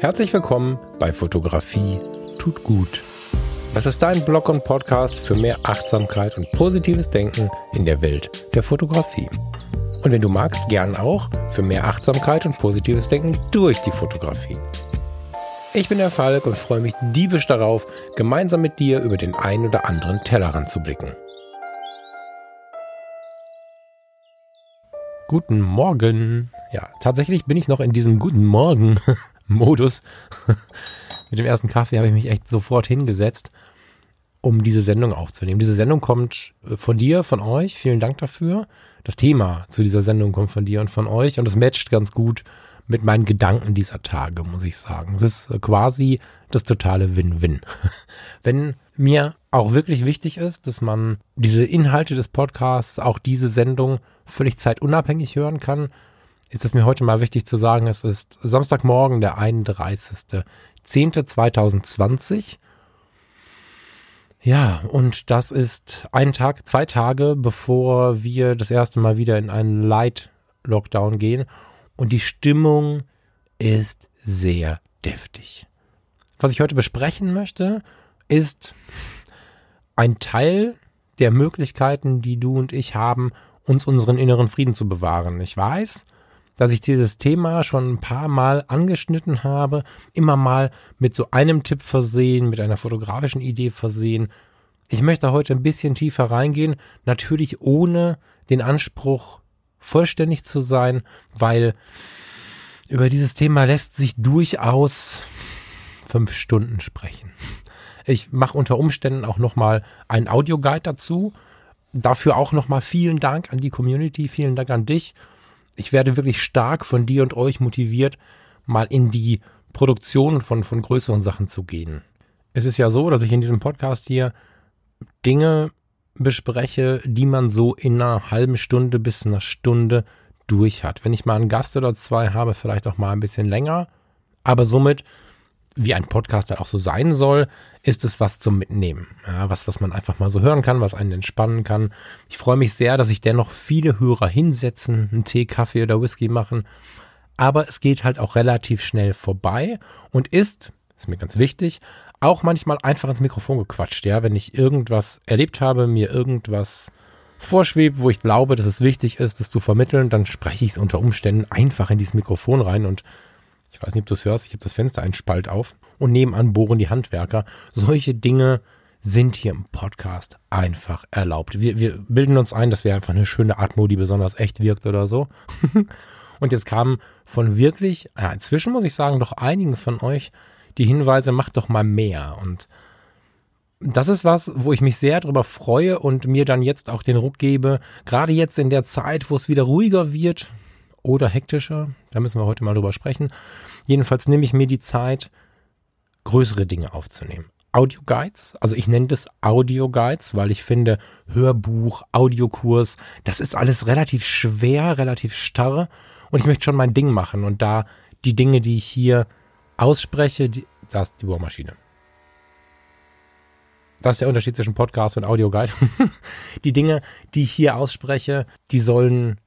Herzlich willkommen bei Fotografie tut gut. Das ist dein Blog und Podcast für mehr Achtsamkeit und positives Denken in der Welt der Fotografie. Und wenn du magst, gern auch für mehr Achtsamkeit und positives Denken durch die Fotografie. Ich bin der Falk und freue mich diebisch darauf, gemeinsam mit dir über den ein oder anderen Tellerrand zu blicken. Guten Morgen. Ja, tatsächlich bin ich noch in diesem Guten Morgen Modus. Mit dem ersten Kaffee habe ich mich echt sofort hingesetzt, um diese Sendung aufzunehmen. Diese Sendung kommt äh, von dir, von euch. Vielen Dank dafür. Das Thema zu dieser Sendung kommt von dir und von euch und es matcht ganz gut mit meinen Gedanken dieser Tage, muss ich sagen. Es ist äh, quasi das totale Win-Win. Wenn mir auch wirklich wichtig ist, dass man diese Inhalte des Podcasts, auch diese Sendung völlig zeitunabhängig hören kann, ist es mir heute mal wichtig zu sagen, es ist Samstagmorgen, der 31.10.2020. Ja, und das ist ein Tag, zwei Tage, bevor wir das erste Mal wieder in einen Light-Lockdown gehen. Und die Stimmung ist sehr deftig. Was ich heute besprechen möchte, ist ein Teil der Möglichkeiten, die du und ich haben, uns unseren inneren Frieden zu bewahren. Ich weiß, dass ich dieses Thema schon ein paar Mal angeschnitten habe, immer mal mit so einem Tipp versehen, mit einer fotografischen Idee versehen. Ich möchte heute ein bisschen tiefer reingehen, natürlich ohne den Anspruch, vollständig zu sein, weil über dieses Thema lässt sich durchaus fünf Stunden sprechen. Ich mache unter Umständen auch nochmal einen Audioguide dazu. Dafür auch nochmal vielen Dank an die Community, vielen Dank an dich. Ich werde wirklich stark von dir und euch motiviert, mal in die Produktion von, von größeren Sachen zu gehen. Es ist ja so, dass ich in diesem Podcast hier Dinge bespreche, die man so in einer halben Stunde bis einer Stunde durch hat. Wenn ich mal einen Gast oder zwei habe, vielleicht auch mal ein bisschen länger. Aber somit wie ein Podcast halt auch so sein soll, ist es was zum Mitnehmen. Ja, was, was man einfach mal so hören kann, was einen entspannen kann. Ich freue mich sehr, dass sich dennoch viele Hörer hinsetzen, einen Tee, Kaffee oder Whisky machen. Aber es geht halt auch relativ schnell vorbei und ist, ist mir ganz wichtig, auch manchmal einfach ins Mikrofon gequatscht. Ja, wenn ich irgendwas erlebt habe, mir irgendwas vorschwebt, wo ich glaube, dass es wichtig ist, das zu vermitteln, dann spreche ich es unter Umständen einfach in dieses Mikrofon rein und ich weiß nicht, ob du es hörst, ich habe das Fenster einen Spalt auf und nebenan bohren die Handwerker. Solche Dinge sind hier im Podcast einfach erlaubt. Wir, wir bilden uns ein, das wäre einfach eine schöne Atmo, die besonders echt wirkt oder so. und jetzt kamen von wirklich, ja, inzwischen muss ich sagen, doch einigen von euch die Hinweise, macht doch mal mehr. Und das ist was, wo ich mich sehr darüber freue und mir dann jetzt auch den Ruck gebe, gerade jetzt in der Zeit, wo es wieder ruhiger wird, oder hektischer. Da müssen wir heute mal drüber sprechen. Jedenfalls nehme ich mir die Zeit, größere Dinge aufzunehmen. Audio-Guides, also ich nenne das Audio-Guides, weil ich finde, Hörbuch, Audiokurs, das ist alles relativ schwer, relativ starr und ich möchte schon mein Ding machen und da die Dinge, die ich hier ausspreche, die, da ist die Bohrmaschine. Das ist der Unterschied zwischen Podcast und Audioguide. die Dinge, die ich hier ausspreche, die sollen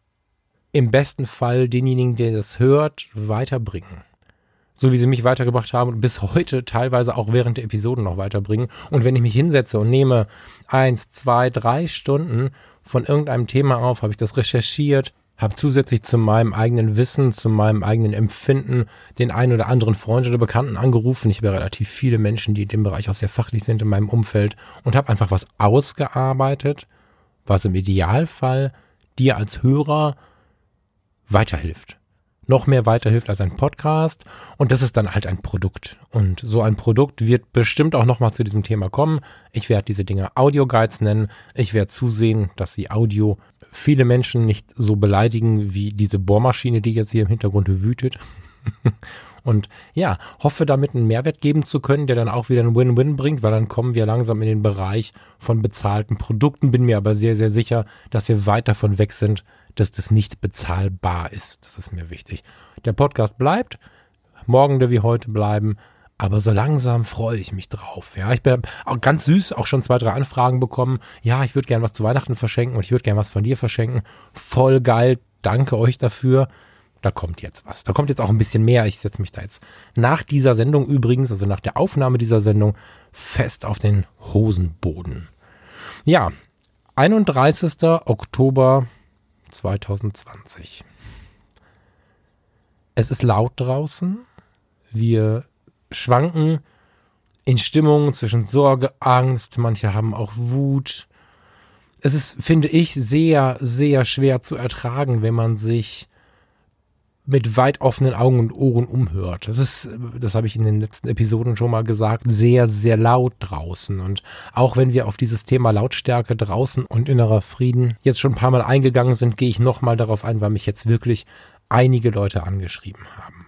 im besten Fall denjenigen, der das hört, weiterbringen. So wie sie mich weitergebracht haben und bis heute teilweise auch während der Episoden noch weiterbringen. Und wenn ich mich hinsetze und nehme eins, zwei, drei Stunden von irgendeinem Thema auf, habe ich das recherchiert, habe zusätzlich zu meinem eigenen Wissen, zu meinem eigenen Empfinden den einen oder anderen Freund oder Bekannten angerufen. Ich habe relativ viele Menschen, die in dem Bereich auch sehr fachlich sind in meinem Umfeld und habe einfach was ausgearbeitet, was im Idealfall dir als Hörer weiterhilft. Noch mehr weiterhilft als ein Podcast. Und das ist dann halt ein Produkt. Und so ein Produkt wird bestimmt auch nochmal zu diesem Thema kommen. Ich werde diese Dinge Audio-Guides nennen. Ich werde zusehen, dass sie Audio viele Menschen nicht so beleidigen wie diese Bohrmaschine, die jetzt hier im Hintergrund wütet. Und ja, hoffe damit einen Mehrwert geben zu können, der dann auch wieder einen Win-Win bringt, weil dann kommen wir langsam in den Bereich von bezahlten Produkten. Bin mir aber sehr, sehr sicher, dass wir weit davon weg sind, dass das nicht bezahlbar ist. Das ist mir wichtig. Der Podcast bleibt, morgen wie heute bleiben, aber so langsam freue ich mich drauf. Ja, ich bin auch ganz süß, auch schon zwei, drei Anfragen bekommen. Ja, ich würde gern was zu Weihnachten verschenken und ich würde gern was von dir verschenken. Voll geil. Danke euch dafür. Da kommt jetzt was. Da kommt jetzt auch ein bisschen mehr. Ich setze mich da jetzt nach dieser Sendung übrigens, also nach der Aufnahme dieser Sendung, fest auf den Hosenboden. Ja, 31. Oktober 2020. Es ist laut draußen. Wir schwanken in Stimmung zwischen Sorge, Angst. Manche haben auch Wut. Es ist, finde ich, sehr, sehr schwer zu ertragen, wenn man sich mit weit offenen Augen und Ohren umhört. Das ist, das habe ich in den letzten Episoden schon mal gesagt, sehr, sehr laut draußen. Und auch wenn wir auf dieses Thema Lautstärke draußen und innerer Frieden jetzt schon ein paar Mal eingegangen sind, gehe ich nochmal darauf ein, weil mich jetzt wirklich einige Leute angeschrieben haben.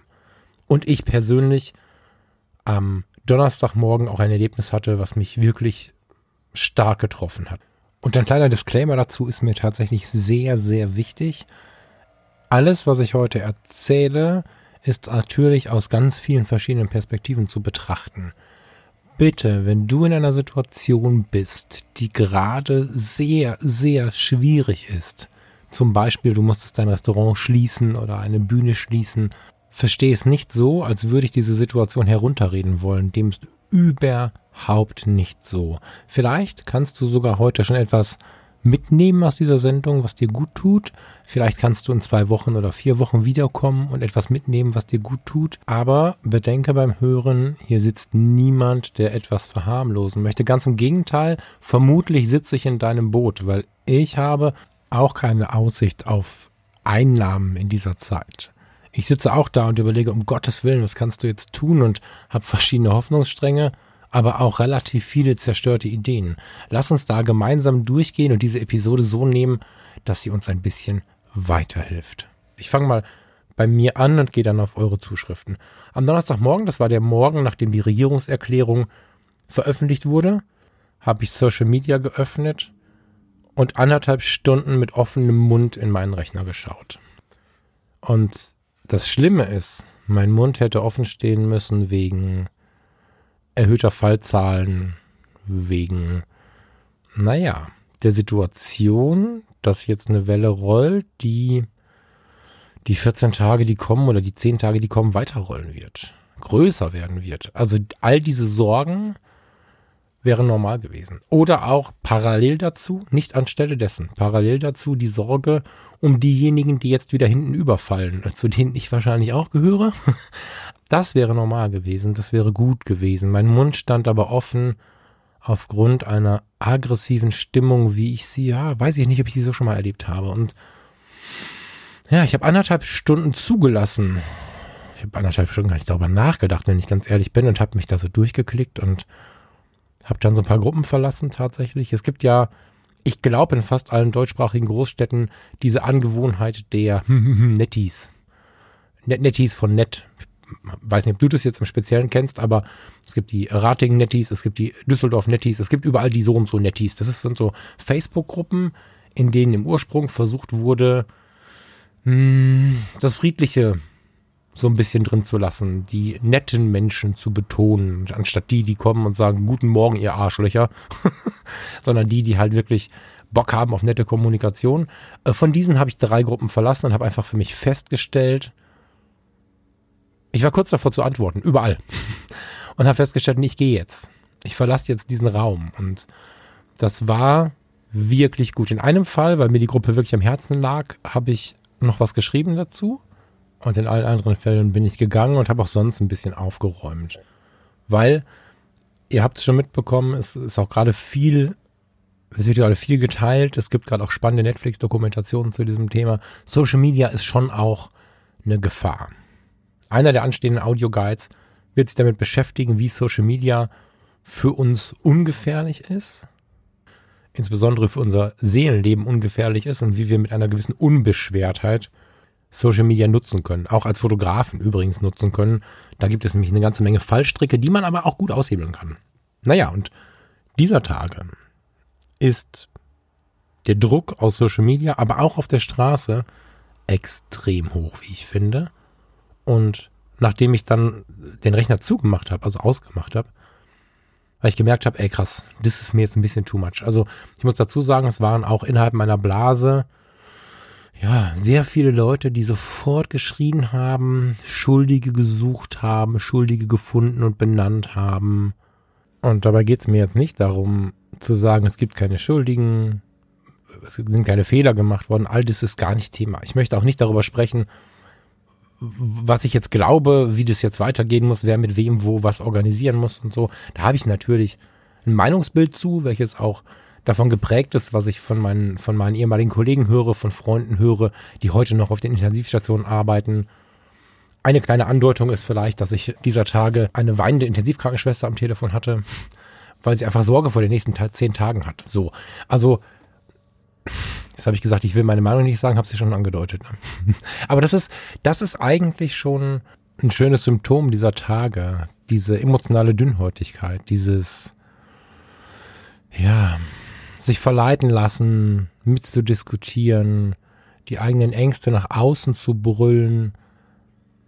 Und ich persönlich am Donnerstagmorgen auch ein Erlebnis hatte, was mich wirklich stark getroffen hat. Und ein kleiner Disclaimer dazu ist mir tatsächlich sehr, sehr wichtig. Alles, was ich heute erzähle, ist natürlich aus ganz vielen verschiedenen Perspektiven zu betrachten. Bitte, wenn du in einer Situation bist, die gerade sehr, sehr schwierig ist, zum Beispiel du musstest dein Restaurant schließen oder eine Bühne schließen, verstehe es nicht so, als würde ich diese Situation herunterreden wollen. Dem ist überhaupt nicht so. Vielleicht kannst du sogar heute schon etwas mitnehmen aus dieser Sendung, was dir gut tut. Vielleicht kannst du in zwei Wochen oder vier Wochen wiederkommen und etwas mitnehmen, was dir gut tut. Aber bedenke beim Hören, hier sitzt niemand, der etwas verharmlosen möchte. Ganz im Gegenteil, vermutlich sitze ich in deinem Boot, weil ich habe auch keine Aussicht auf Einnahmen in dieser Zeit. Ich sitze auch da und überlege, um Gottes Willen, was kannst du jetzt tun und habe verschiedene Hoffnungsstränge aber auch relativ viele zerstörte Ideen. Lass uns da gemeinsam durchgehen und diese Episode so nehmen, dass sie uns ein bisschen weiterhilft. Ich fange mal bei mir an und gehe dann auf eure Zuschriften. Am Donnerstagmorgen, das war der Morgen, nachdem die Regierungserklärung veröffentlicht wurde, habe ich Social Media geöffnet und anderthalb Stunden mit offenem Mund in meinen Rechner geschaut. Und das Schlimme ist, mein Mund hätte offen stehen müssen wegen erhöhter Fallzahlen wegen, naja, der Situation, dass jetzt eine Welle rollt, die die 14 Tage, die kommen oder die 10 Tage, die kommen, weiterrollen wird, größer werden wird. Also all diese Sorgen wären normal gewesen. Oder auch parallel dazu, nicht anstelle dessen, parallel dazu die Sorge um diejenigen, die jetzt wieder hinten überfallen, zu denen ich wahrscheinlich auch gehöre. Das wäre normal gewesen, das wäre gut gewesen. Mein Mund stand aber offen aufgrund einer aggressiven Stimmung, wie ich sie, ja, weiß ich nicht, ob ich sie so schon mal erlebt habe. Und ja, ich habe anderthalb Stunden zugelassen. Ich habe anderthalb Stunden gar nicht darüber nachgedacht, wenn ich ganz ehrlich bin, und habe mich da so durchgeklickt und habe dann so ein paar Gruppen verlassen tatsächlich. Es gibt ja ich glaube in fast allen deutschsprachigen Großstädten diese Angewohnheit der Netties. Net Netties von Net. Ich weiß nicht, ob du das jetzt im Speziellen kennst, aber es gibt die Ratingen Netties, es gibt die Düsseldorf Netties, es gibt überall die so und so Netties. Das sind so Facebook-Gruppen, in denen im Ursprung versucht wurde, hm, das Friedliche so ein bisschen drin zu lassen, die netten Menschen zu betonen, anstatt die, die kommen und sagen, guten Morgen, ihr Arschlöcher, sondern die, die halt wirklich Bock haben auf nette Kommunikation. Äh, von diesen habe ich drei Gruppen verlassen und habe einfach für mich festgestellt, ich war kurz davor zu antworten, überall. Und habe festgestellt, ich gehe jetzt. Ich verlasse jetzt diesen Raum. Und das war wirklich gut. In einem Fall, weil mir die Gruppe wirklich am Herzen lag, habe ich noch was geschrieben dazu. Und in allen anderen Fällen bin ich gegangen und habe auch sonst ein bisschen aufgeräumt. Weil, ihr habt es schon mitbekommen, es ist auch gerade viel, es wird gerade viel geteilt. Es gibt gerade auch spannende Netflix-Dokumentationen zu diesem Thema. Social Media ist schon auch eine Gefahr. Einer der anstehenden Audio-Guides wird sich damit beschäftigen, wie Social Media für uns ungefährlich ist, insbesondere für unser Seelenleben ungefährlich ist und wie wir mit einer gewissen Unbeschwertheit Social Media nutzen können. Auch als Fotografen übrigens nutzen können. Da gibt es nämlich eine ganze Menge Fallstricke, die man aber auch gut aushebeln kann. Naja, und dieser Tage ist der Druck aus Social Media, aber auch auf der Straße extrem hoch, wie ich finde. Und nachdem ich dann den Rechner zugemacht habe, also ausgemacht habe, weil ich gemerkt habe, ey krass, das ist mir jetzt ein bisschen too much. Also ich muss dazu sagen, es waren auch innerhalb meiner Blase ja, sehr viele Leute, die sofort geschrien haben, Schuldige gesucht haben, Schuldige gefunden und benannt haben. Und dabei geht es mir jetzt nicht darum zu sagen, es gibt keine Schuldigen, es sind keine Fehler gemacht worden, all das ist gar nicht Thema. Ich möchte auch nicht darüber sprechen, was ich jetzt glaube, wie das jetzt weitergehen muss, wer mit wem wo was organisieren muss und so. Da habe ich natürlich ein Meinungsbild zu, welches auch davon geprägt ist, was ich von meinen, von meinen ehemaligen Kollegen höre, von Freunden höre, die heute noch auf den Intensivstationen arbeiten. Eine kleine Andeutung ist vielleicht, dass ich dieser Tage eine weinende Intensivkrankenschwester am Telefon hatte, weil sie einfach Sorge vor den nächsten zehn Tagen hat. So. Also, jetzt habe ich gesagt, ich will meine Meinung nicht sagen, habe sie schon angedeutet. Ne? Aber das ist, das ist eigentlich schon ein schönes Symptom dieser Tage. Diese emotionale Dünnhäutigkeit, dieses, ja, sich verleiten lassen, mitzudiskutieren, die eigenen Ängste nach außen zu brüllen.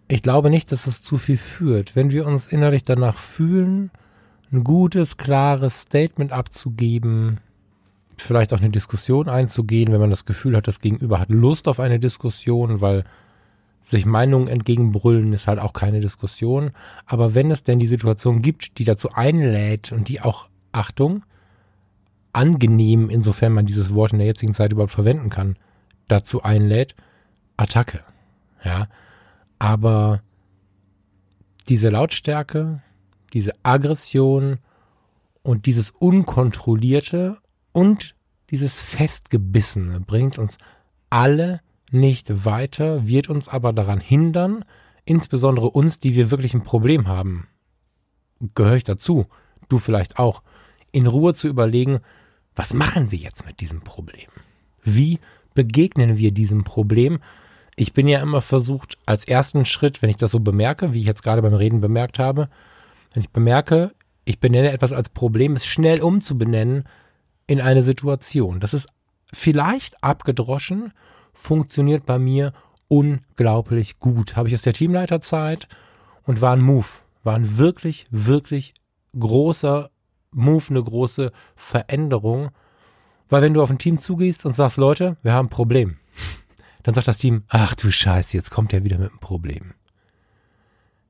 Ich glaube nicht, dass es zu viel führt. Wenn wir uns innerlich danach fühlen, ein gutes, klares Statement abzugeben, vielleicht auch eine Diskussion einzugehen, wenn man das Gefühl hat, das Gegenüber hat Lust auf eine Diskussion, weil sich Meinungen entgegenbrüllen ist halt auch keine Diskussion. Aber wenn es denn die Situation gibt, die dazu einlädt und die auch, Achtung, angenehm, insofern man dieses Wort in der jetzigen Zeit überhaupt verwenden kann, dazu einlädt, Attacke. Ja. Aber diese Lautstärke, diese Aggression und dieses Unkontrollierte und dieses Festgebissene bringt uns alle nicht weiter, wird uns aber daran hindern, insbesondere uns, die wir wirklich ein Problem haben, gehöre ich dazu, du vielleicht auch, in Ruhe zu überlegen, was machen wir jetzt mit diesem Problem? Wie begegnen wir diesem Problem? Ich bin ja immer versucht, als ersten Schritt, wenn ich das so bemerke, wie ich jetzt gerade beim Reden bemerkt habe, wenn ich bemerke, ich benenne etwas als Problem, es schnell umzubenennen in eine Situation. Das ist vielleicht abgedroschen, funktioniert bei mir unglaublich gut. Habe ich aus der Teamleiterzeit und war ein Move, war ein wirklich, wirklich großer Move eine große Veränderung. Weil wenn du auf ein Team zugehst und sagst, Leute, wir haben ein Problem, dann sagt das Team, ach du Scheiße, jetzt kommt er wieder mit einem Problem.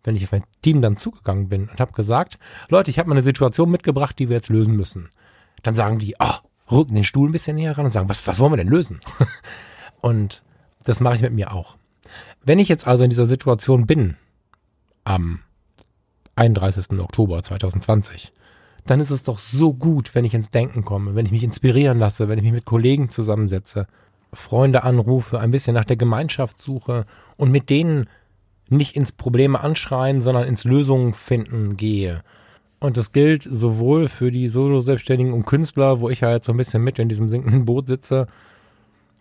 Wenn ich auf mein Team dann zugegangen bin und habe gesagt, Leute, ich habe mal eine Situation mitgebracht, die wir jetzt lösen müssen, dann sagen die, oh, rücken den Stuhl ein bisschen näher ran und sagen, was, was wollen wir denn lösen? und das mache ich mit mir auch. Wenn ich jetzt also in dieser Situation bin, am 31. Oktober 2020, dann ist es doch so gut, wenn ich ins Denken komme, wenn ich mich inspirieren lasse, wenn ich mich mit Kollegen zusammensetze, Freunde anrufe, ein bisschen nach der Gemeinschaft suche und mit denen nicht ins Probleme anschreien, sondern ins Lösungen finden gehe. Und das gilt sowohl für die Solo-Selbstständigen und Künstler, wo ich ja jetzt so ein bisschen mit in diesem sinkenden Boot sitze.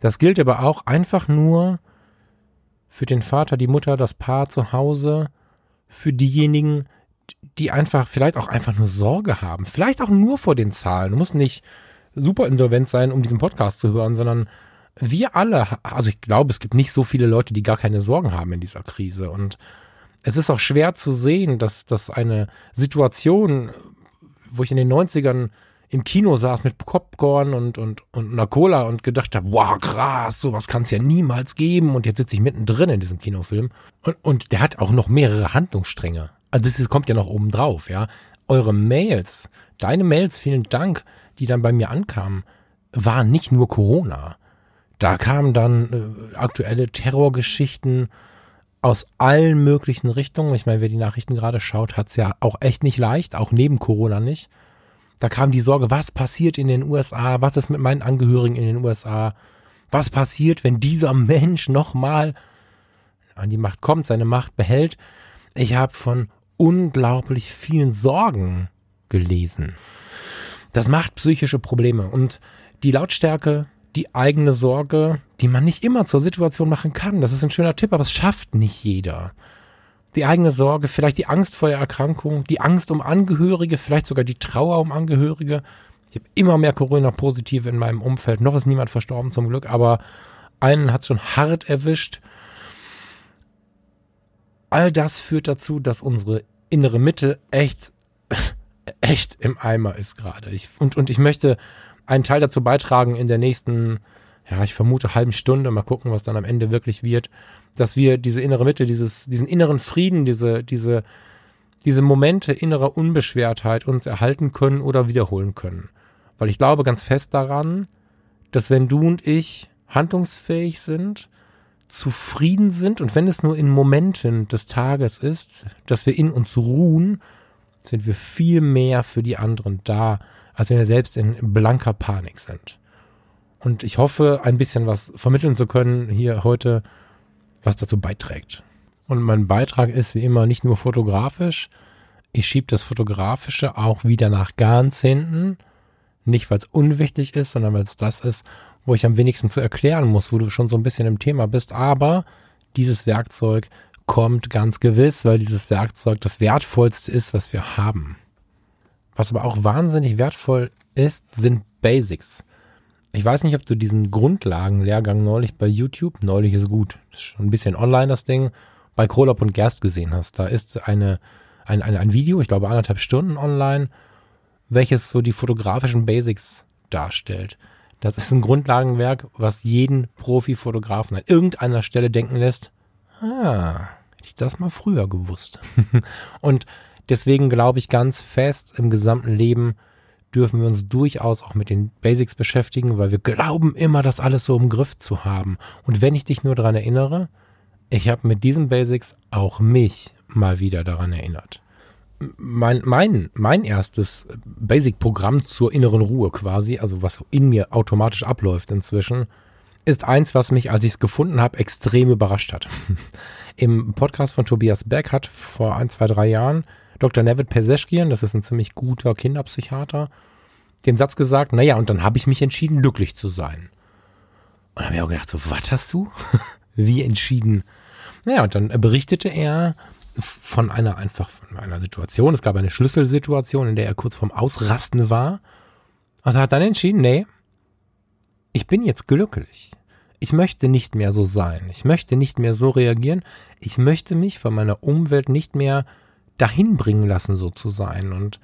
Das gilt aber auch einfach nur für den Vater, die Mutter, das Paar zu Hause, für diejenigen, die einfach vielleicht auch einfach nur Sorge haben. Vielleicht auch nur vor den Zahlen. Du musst nicht super insolvent sein, um diesen Podcast zu hören, sondern wir alle, also ich glaube, es gibt nicht so viele Leute, die gar keine Sorgen haben in dieser Krise. Und es ist auch schwer zu sehen, dass, dass eine Situation, wo ich in den 90ern im Kino saß mit Popcorn und, und, und einer Cola und gedacht habe, wow, krass, sowas kann es ja niemals geben. Und jetzt sitze ich mittendrin in diesem Kinofilm. Und, und der hat auch noch mehrere Handlungsstränge. Also das kommt ja noch oben drauf, ja. Eure Mails, deine Mails, vielen Dank, die dann bei mir ankamen, waren nicht nur Corona. Da kamen dann äh, aktuelle Terrorgeschichten aus allen möglichen Richtungen. Ich meine, wer die Nachrichten gerade schaut, hat es ja auch echt nicht leicht, auch neben Corona nicht. Da kam die Sorge, was passiert in den USA, was ist mit meinen Angehörigen in den USA, was passiert, wenn dieser Mensch nochmal an die Macht kommt, seine Macht behält. Ich habe von unglaublich vielen Sorgen gelesen. Das macht psychische Probleme und die Lautstärke, die eigene Sorge, die man nicht immer zur Situation machen kann. Das ist ein schöner Tipp, aber es schafft nicht jeder. Die eigene Sorge, vielleicht die Angst vor der Erkrankung, die Angst um Angehörige, vielleicht sogar die Trauer um Angehörige. Ich habe immer mehr Corona-Positive in meinem Umfeld. Noch ist niemand verstorben zum Glück, aber einen hat schon hart erwischt all das führt dazu, dass unsere innere Mitte echt, echt im Eimer ist gerade. Ich, und, und ich möchte einen Teil dazu beitragen, in der nächsten ja, ich vermute halben Stunde, mal gucken, was dann am Ende wirklich wird, dass wir diese innere Mitte, dieses, diesen inneren Frieden, diese, diese, diese Momente innerer Unbeschwertheit uns erhalten können oder wiederholen können. Weil ich glaube ganz fest daran, dass wenn du und ich handlungsfähig sind, zufrieden sind und wenn es nur in Momenten des Tages ist, dass wir in uns ruhen, sind wir viel mehr für die anderen da, als wenn wir selbst in blanker Panik sind. Und ich hoffe, ein bisschen was vermitteln zu können hier heute, was dazu beiträgt. Und mein Beitrag ist wie immer nicht nur fotografisch. Ich schiebe das Fotografische auch wieder nach ganz hinten. Nicht, weil es unwichtig ist, sondern weil es das ist, wo ich am wenigsten zu erklären muss, wo du schon so ein bisschen im Thema bist. Aber dieses Werkzeug kommt ganz gewiss, weil dieses Werkzeug das wertvollste ist, was wir haben. Was aber auch wahnsinnig wertvoll ist, sind Basics. Ich weiß nicht, ob du diesen Grundlagenlehrgang neulich bei YouTube, neulich ist gut, ist schon ein bisschen online das Ding, bei Krolop und Gerst gesehen hast. Da ist eine, ein, ein, ein Video, ich glaube anderthalb Stunden online, welches so die fotografischen Basics darstellt. Das ist ein Grundlagenwerk, was jeden Profi-Fotografen an irgendeiner Stelle denken lässt, ah, hätte ich das mal früher gewusst. und deswegen glaube ich ganz fest, im gesamten Leben dürfen wir uns durchaus auch mit den Basics beschäftigen, weil wir glauben immer, das alles so im Griff zu haben. Und wenn ich dich nur daran erinnere, ich habe mit diesen Basics auch mich mal wieder daran erinnert. Mein, mein, mein erstes Basic-Programm zur inneren Ruhe quasi, also was in mir automatisch abläuft inzwischen, ist eins, was mich, als ich es gefunden habe, extrem überrascht hat. Im Podcast von Tobias Beck hat vor ein, zwei, drei Jahren Dr. Nevid Peseschkian, das ist ein ziemlich guter Kinderpsychiater, den Satz gesagt, naja, und dann habe ich mich entschieden, glücklich zu sein. Und dann habe ich auch gedacht, so, was hast du? Wie entschieden? Naja, und dann berichtete er von einer einfach, von einer Situation, es gab eine Schlüsselsituation, in der er kurz vorm Ausrasten war. Und er hat dann entschieden, nee, ich bin jetzt glücklich. Ich möchte nicht mehr so sein. Ich möchte nicht mehr so reagieren. Ich möchte mich von meiner Umwelt nicht mehr dahin bringen lassen, so zu sein. Und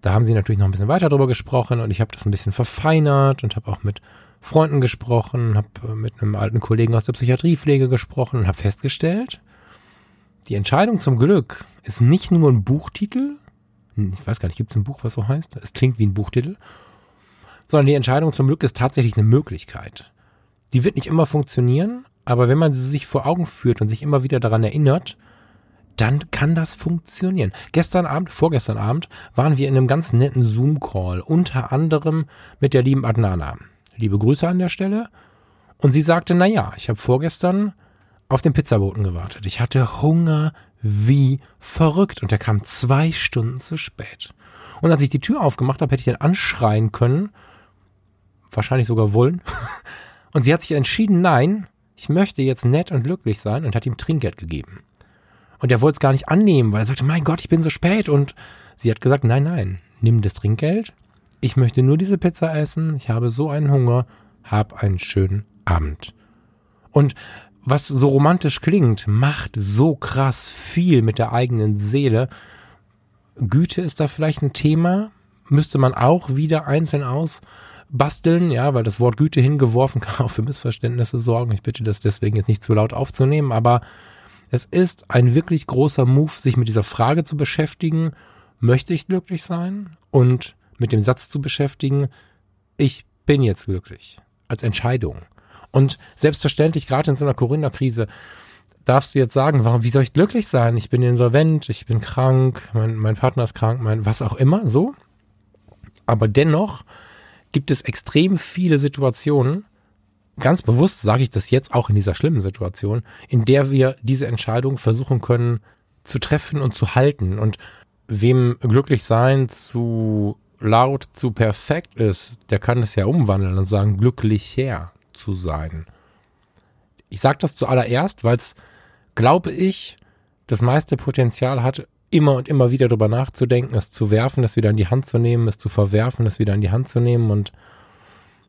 da haben sie natürlich noch ein bisschen weiter drüber gesprochen und ich habe das ein bisschen verfeinert und habe auch mit Freunden gesprochen, habe mit einem alten Kollegen aus der Psychiatriepflege gesprochen und habe festgestellt, die Entscheidung zum Glück ist nicht nur ein Buchtitel, ich weiß gar nicht, gibt es ein Buch, was so heißt? Es klingt wie ein Buchtitel, sondern die Entscheidung zum Glück ist tatsächlich eine Möglichkeit. Die wird nicht immer funktionieren, aber wenn man sie sich vor Augen führt und sich immer wieder daran erinnert, dann kann das funktionieren. Gestern Abend, vorgestern Abend, waren wir in einem ganz netten Zoom-Call, unter anderem mit der lieben Adnana. Liebe Grüße an der Stelle. Und sie sagte, na ja, ich habe vorgestern auf den Pizzaboten gewartet. Ich hatte Hunger wie verrückt und er kam zwei Stunden zu spät. Und als ich die Tür aufgemacht habe, hätte ich ihn anschreien können, wahrscheinlich sogar wollen. Und sie hat sich entschieden, nein, ich möchte jetzt nett und glücklich sein und hat ihm Trinkgeld gegeben. Und er wollte es gar nicht annehmen, weil er sagte, mein Gott, ich bin so spät. Und sie hat gesagt, nein, nein, nimm das Trinkgeld. Ich möchte nur diese Pizza essen. Ich habe so einen Hunger. Hab einen schönen Abend. Und was so romantisch klingt, macht so krass viel mit der eigenen Seele. Güte ist da vielleicht ein Thema. Müsste man auch wieder einzeln ausbasteln, ja, weil das Wort Güte hingeworfen kann auch für Missverständnisse sorgen. Ich bitte das deswegen jetzt nicht zu laut aufzunehmen, aber es ist ein wirklich großer Move, sich mit dieser Frage zu beschäftigen, möchte ich glücklich sein? Und mit dem Satz zu beschäftigen, ich bin jetzt glücklich. Als Entscheidung. Und selbstverständlich, gerade in so einer Corona-Krise, darfst du jetzt sagen, warum, wie soll ich glücklich sein? Ich bin insolvent, ich bin krank, mein, mein Partner ist krank, mein, was auch immer, so. Aber dennoch gibt es extrem viele Situationen, ganz bewusst sage ich das jetzt auch in dieser schlimmen Situation, in der wir diese Entscheidung versuchen können zu treffen und zu halten. Und wem glücklich sein zu laut, zu perfekt ist, der kann es ja umwandeln und sagen, glücklicher zu sein. Ich sage das zuallererst, weil es, glaube ich, das meiste Potenzial hat, immer und immer wieder darüber nachzudenken, es zu werfen, es wieder in die Hand zu nehmen, es zu verwerfen, es wieder in die Hand zu nehmen und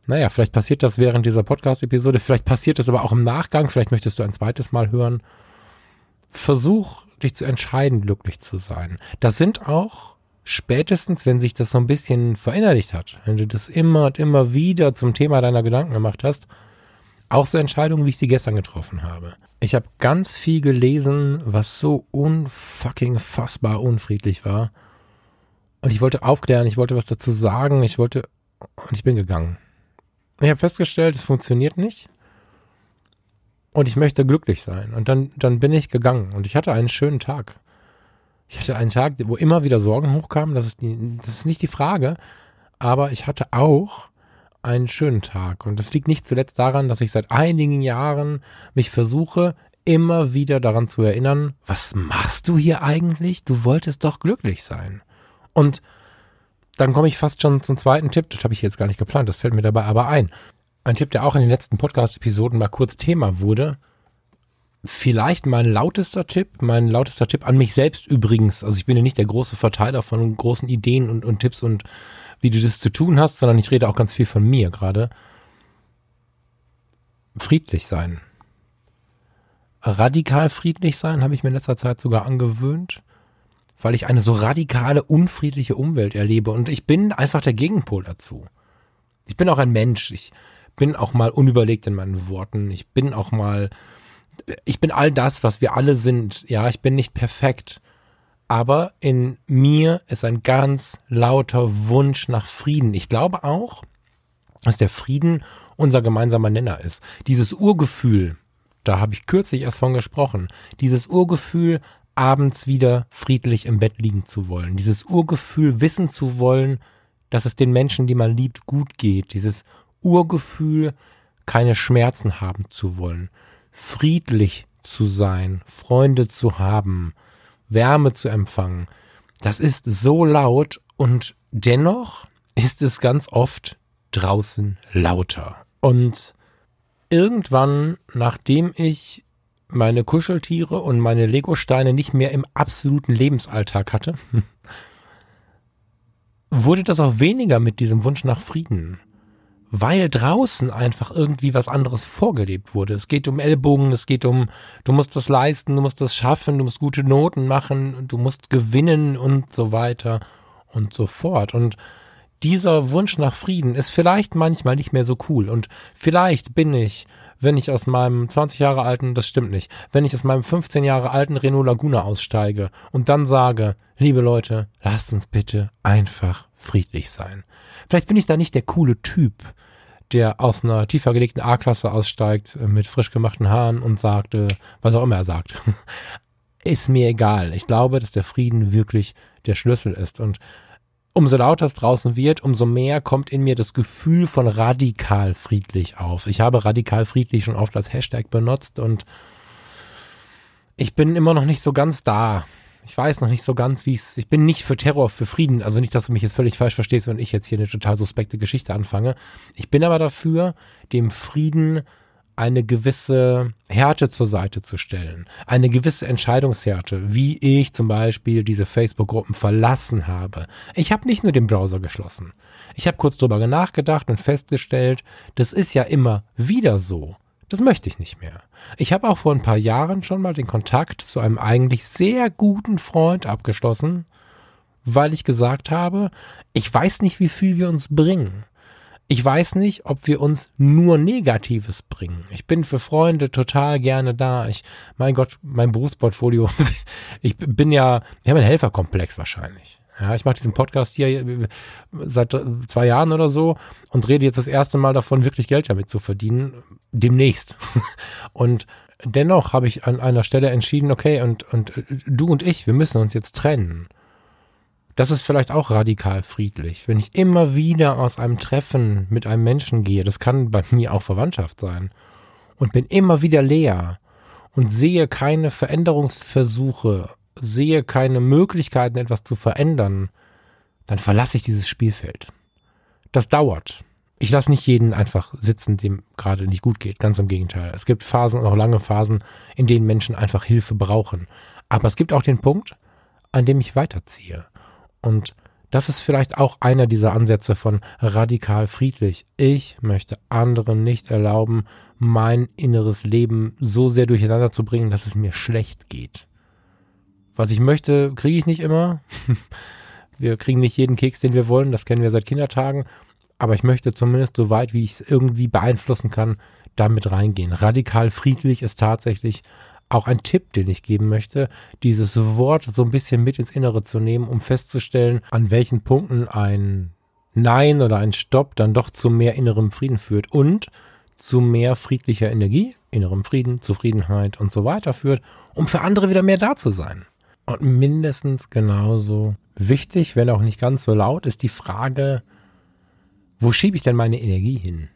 naja, vielleicht passiert das während dieser Podcast-Episode, vielleicht passiert das aber auch im Nachgang, vielleicht möchtest du ein zweites Mal hören. Versuch, dich zu entscheiden, glücklich zu sein. Das sind auch spätestens, wenn sich das so ein bisschen verinnerlicht hat, wenn du das immer und immer wieder zum Thema deiner Gedanken gemacht hast, auch so Entscheidungen, wie ich sie gestern getroffen habe. Ich habe ganz viel gelesen, was so unfucking fassbar unfriedlich war. Und ich wollte aufklären, ich wollte was dazu sagen, ich wollte, und ich bin gegangen. Ich habe festgestellt, es funktioniert nicht. Und ich möchte glücklich sein. Und dann, dann bin ich gegangen und ich hatte einen schönen Tag. Ich hatte einen Tag, wo immer wieder Sorgen hochkamen, das ist, die, das ist nicht die Frage, aber ich hatte auch einen schönen Tag. Und das liegt nicht zuletzt daran, dass ich seit einigen Jahren mich versuche, immer wieder daran zu erinnern, was machst du hier eigentlich? Du wolltest doch glücklich sein. Und dann komme ich fast schon zum zweiten Tipp. Das habe ich jetzt gar nicht geplant, das fällt mir dabei aber ein. Ein Tipp, der auch in den letzten Podcast-Episoden mal kurz Thema wurde vielleicht mein lautester Tipp, mein lautester Tipp an mich selbst übrigens. Also ich bin ja nicht der große Verteiler von großen Ideen und, und Tipps und wie du das zu tun hast, sondern ich rede auch ganz viel von mir gerade. Friedlich sein. Radikal friedlich sein habe ich mir in letzter Zeit sogar angewöhnt, weil ich eine so radikale, unfriedliche Umwelt erlebe und ich bin einfach der Gegenpol dazu. Ich bin auch ein Mensch. Ich bin auch mal unüberlegt in meinen Worten. Ich bin auch mal ich bin all das, was wir alle sind. Ja, ich bin nicht perfekt. Aber in mir ist ein ganz lauter Wunsch nach Frieden. Ich glaube auch, dass der Frieden unser gemeinsamer Nenner ist. Dieses Urgefühl, da habe ich kürzlich erst von gesprochen, dieses Urgefühl, abends wieder friedlich im Bett liegen zu wollen. Dieses Urgefühl, wissen zu wollen, dass es den Menschen, die man liebt, gut geht. Dieses Urgefühl, keine Schmerzen haben zu wollen friedlich zu sein, Freunde zu haben, Wärme zu empfangen, das ist so laut und dennoch ist es ganz oft draußen lauter. Und irgendwann, nachdem ich meine Kuscheltiere und meine Legosteine nicht mehr im absoluten Lebensalltag hatte, wurde das auch weniger mit diesem Wunsch nach Frieden weil draußen einfach irgendwie was anderes vorgelebt wurde. Es geht um Ellbogen, es geht um, du musst das leisten, du musst das schaffen, du musst gute Noten machen, du musst gewinnen und so weiter und so fort. Und dieser Wunsch nach Frieden ist vielleicht manchmal nicht mehr so cool. Und vielleicht bin ich, wenn ich aus meinem 20 Jahre alten, das stimmt nicht, wenn ich aus meinem 15 Jahre alten Renault Laguna aussteige und dann sage, liebe Leute, lasst uns bitte einfach friedlich sein. Vielleicht bin ich da nicht der coole Typ, der aus einer tiefer gelegten A-Klasse aussteigt äh, mit frisch gemachten Haaren und sagt, äh, was auch immer er sagt. ist mir egal. Ich glaube, dass der Frieden wirklich der Schlüssel ist. Und umso lauter es draußen wird, umso mehr kommt in mir das Gefühl von radikal friedlich auf. Ich habe radikal friedlich schon oft als Hashtag benutzt und ich bin immer noch nicht so ganz da ich weiß noch nicht so ganz, wie es. Ich bin nicht für Terror, für Frieden. Also nicht, dass du mich jetzt völlig falsch verstehst, wenn ich jetzt hier eine total suspekte Geschichte anfange. Ich bin aber dafür, dem Frieden eine gewisse Härte zur Seite zu stellen. Eine gewisse Entscheidungshärte, wie ich zum Beispiel diese Facebook-Gruppen verlassen habe. Ich habe nicht nur den Browser geschlossen. Ich habe kurz drüber nachgedacht und festgestellt, das ist ja immer wieder so. Das möchte ich nicht mehr. Ich habe auch vor ein paar Jahren schon mal den Kontakt zu einem eigentlich sehr guten Freund abgeschlossen, weil ich gesagt habe, ich weiß nicht, wie viel wir uns bringen. Ich weiß nicht, ob wir uns nur Negatives bringen. Ich bin für Freunde total gerne da. Ich, mein Gott, mein Berufsportfolio. ich bin ja, ich habe einen Helferkomplex wahrscheinlich. Ja, ich mache diesen Podcast hier äh, seit zwei Jahren oder so und rede jetzt das erste Mal davon, wirklich Geld damit zu verdienen. Demnächst. Und dennoch habe ich an einer Stelle entschieden, okay, und, und äh, du und ich, wir müssen uns jetzt trennen. Das ist vielleicht auch radikal friedlich. Wenn ich immer wieder aus einem Treffen mit einem Menschen gehe, das kann bei mir auch Verwandtschaft sein, und bin immer wieder leer und sehe keine Veränderungsversuche sehe keine Möglichkeiten, etwas zu verändern, dann verlasse ich dieses Spielfeld. Das dauert. Ich lasse nicht jeden einfach sitzen, dem gerade nicht gut geht. Ganz im Gegenteil. Es gibt Phasen und auch lange Phasen, in denen Menschen einfach Hilfe brauchen. Aber es gibt auch den Punkt, an dem ich weiterziehe. Und das ist vielleicht auch einer dieser Ansätze von radikal friedlich. Ich möchte anderen nicht erlauben, mein inneres Leben so sehr durcheinander zu bringen, dass es mir schlecht geht. Was ich möchte, kriege ich nicht immer. Wir kriegen nicht jeden Keks, den wir wollen, das kennen wir seit Kindertagen. Aber ich möchte zumindest so weit, wie ich es irgendwie beeinflussen kann, damit reingehen. Radikal friedlich ist tatsächlich auch ein Tipp, den ich geben möchte, dieses Wort so ein bisschen mit ins Innere zu nehmen, um festzustellen, an welchen Punkten ein Nein oder ein Stopp dann doch zu mehr innerem Frieden führt und zu mehr friedlicher Energie, innerem Frieden, Zufriedenheit und so weiter führt, um für andere wieder mehr da zu sein. Und mindestens genauso wichtig, wenn auch nicht ganz so laut, ist die Frage, wo schiebe ich denn meine Energie hin?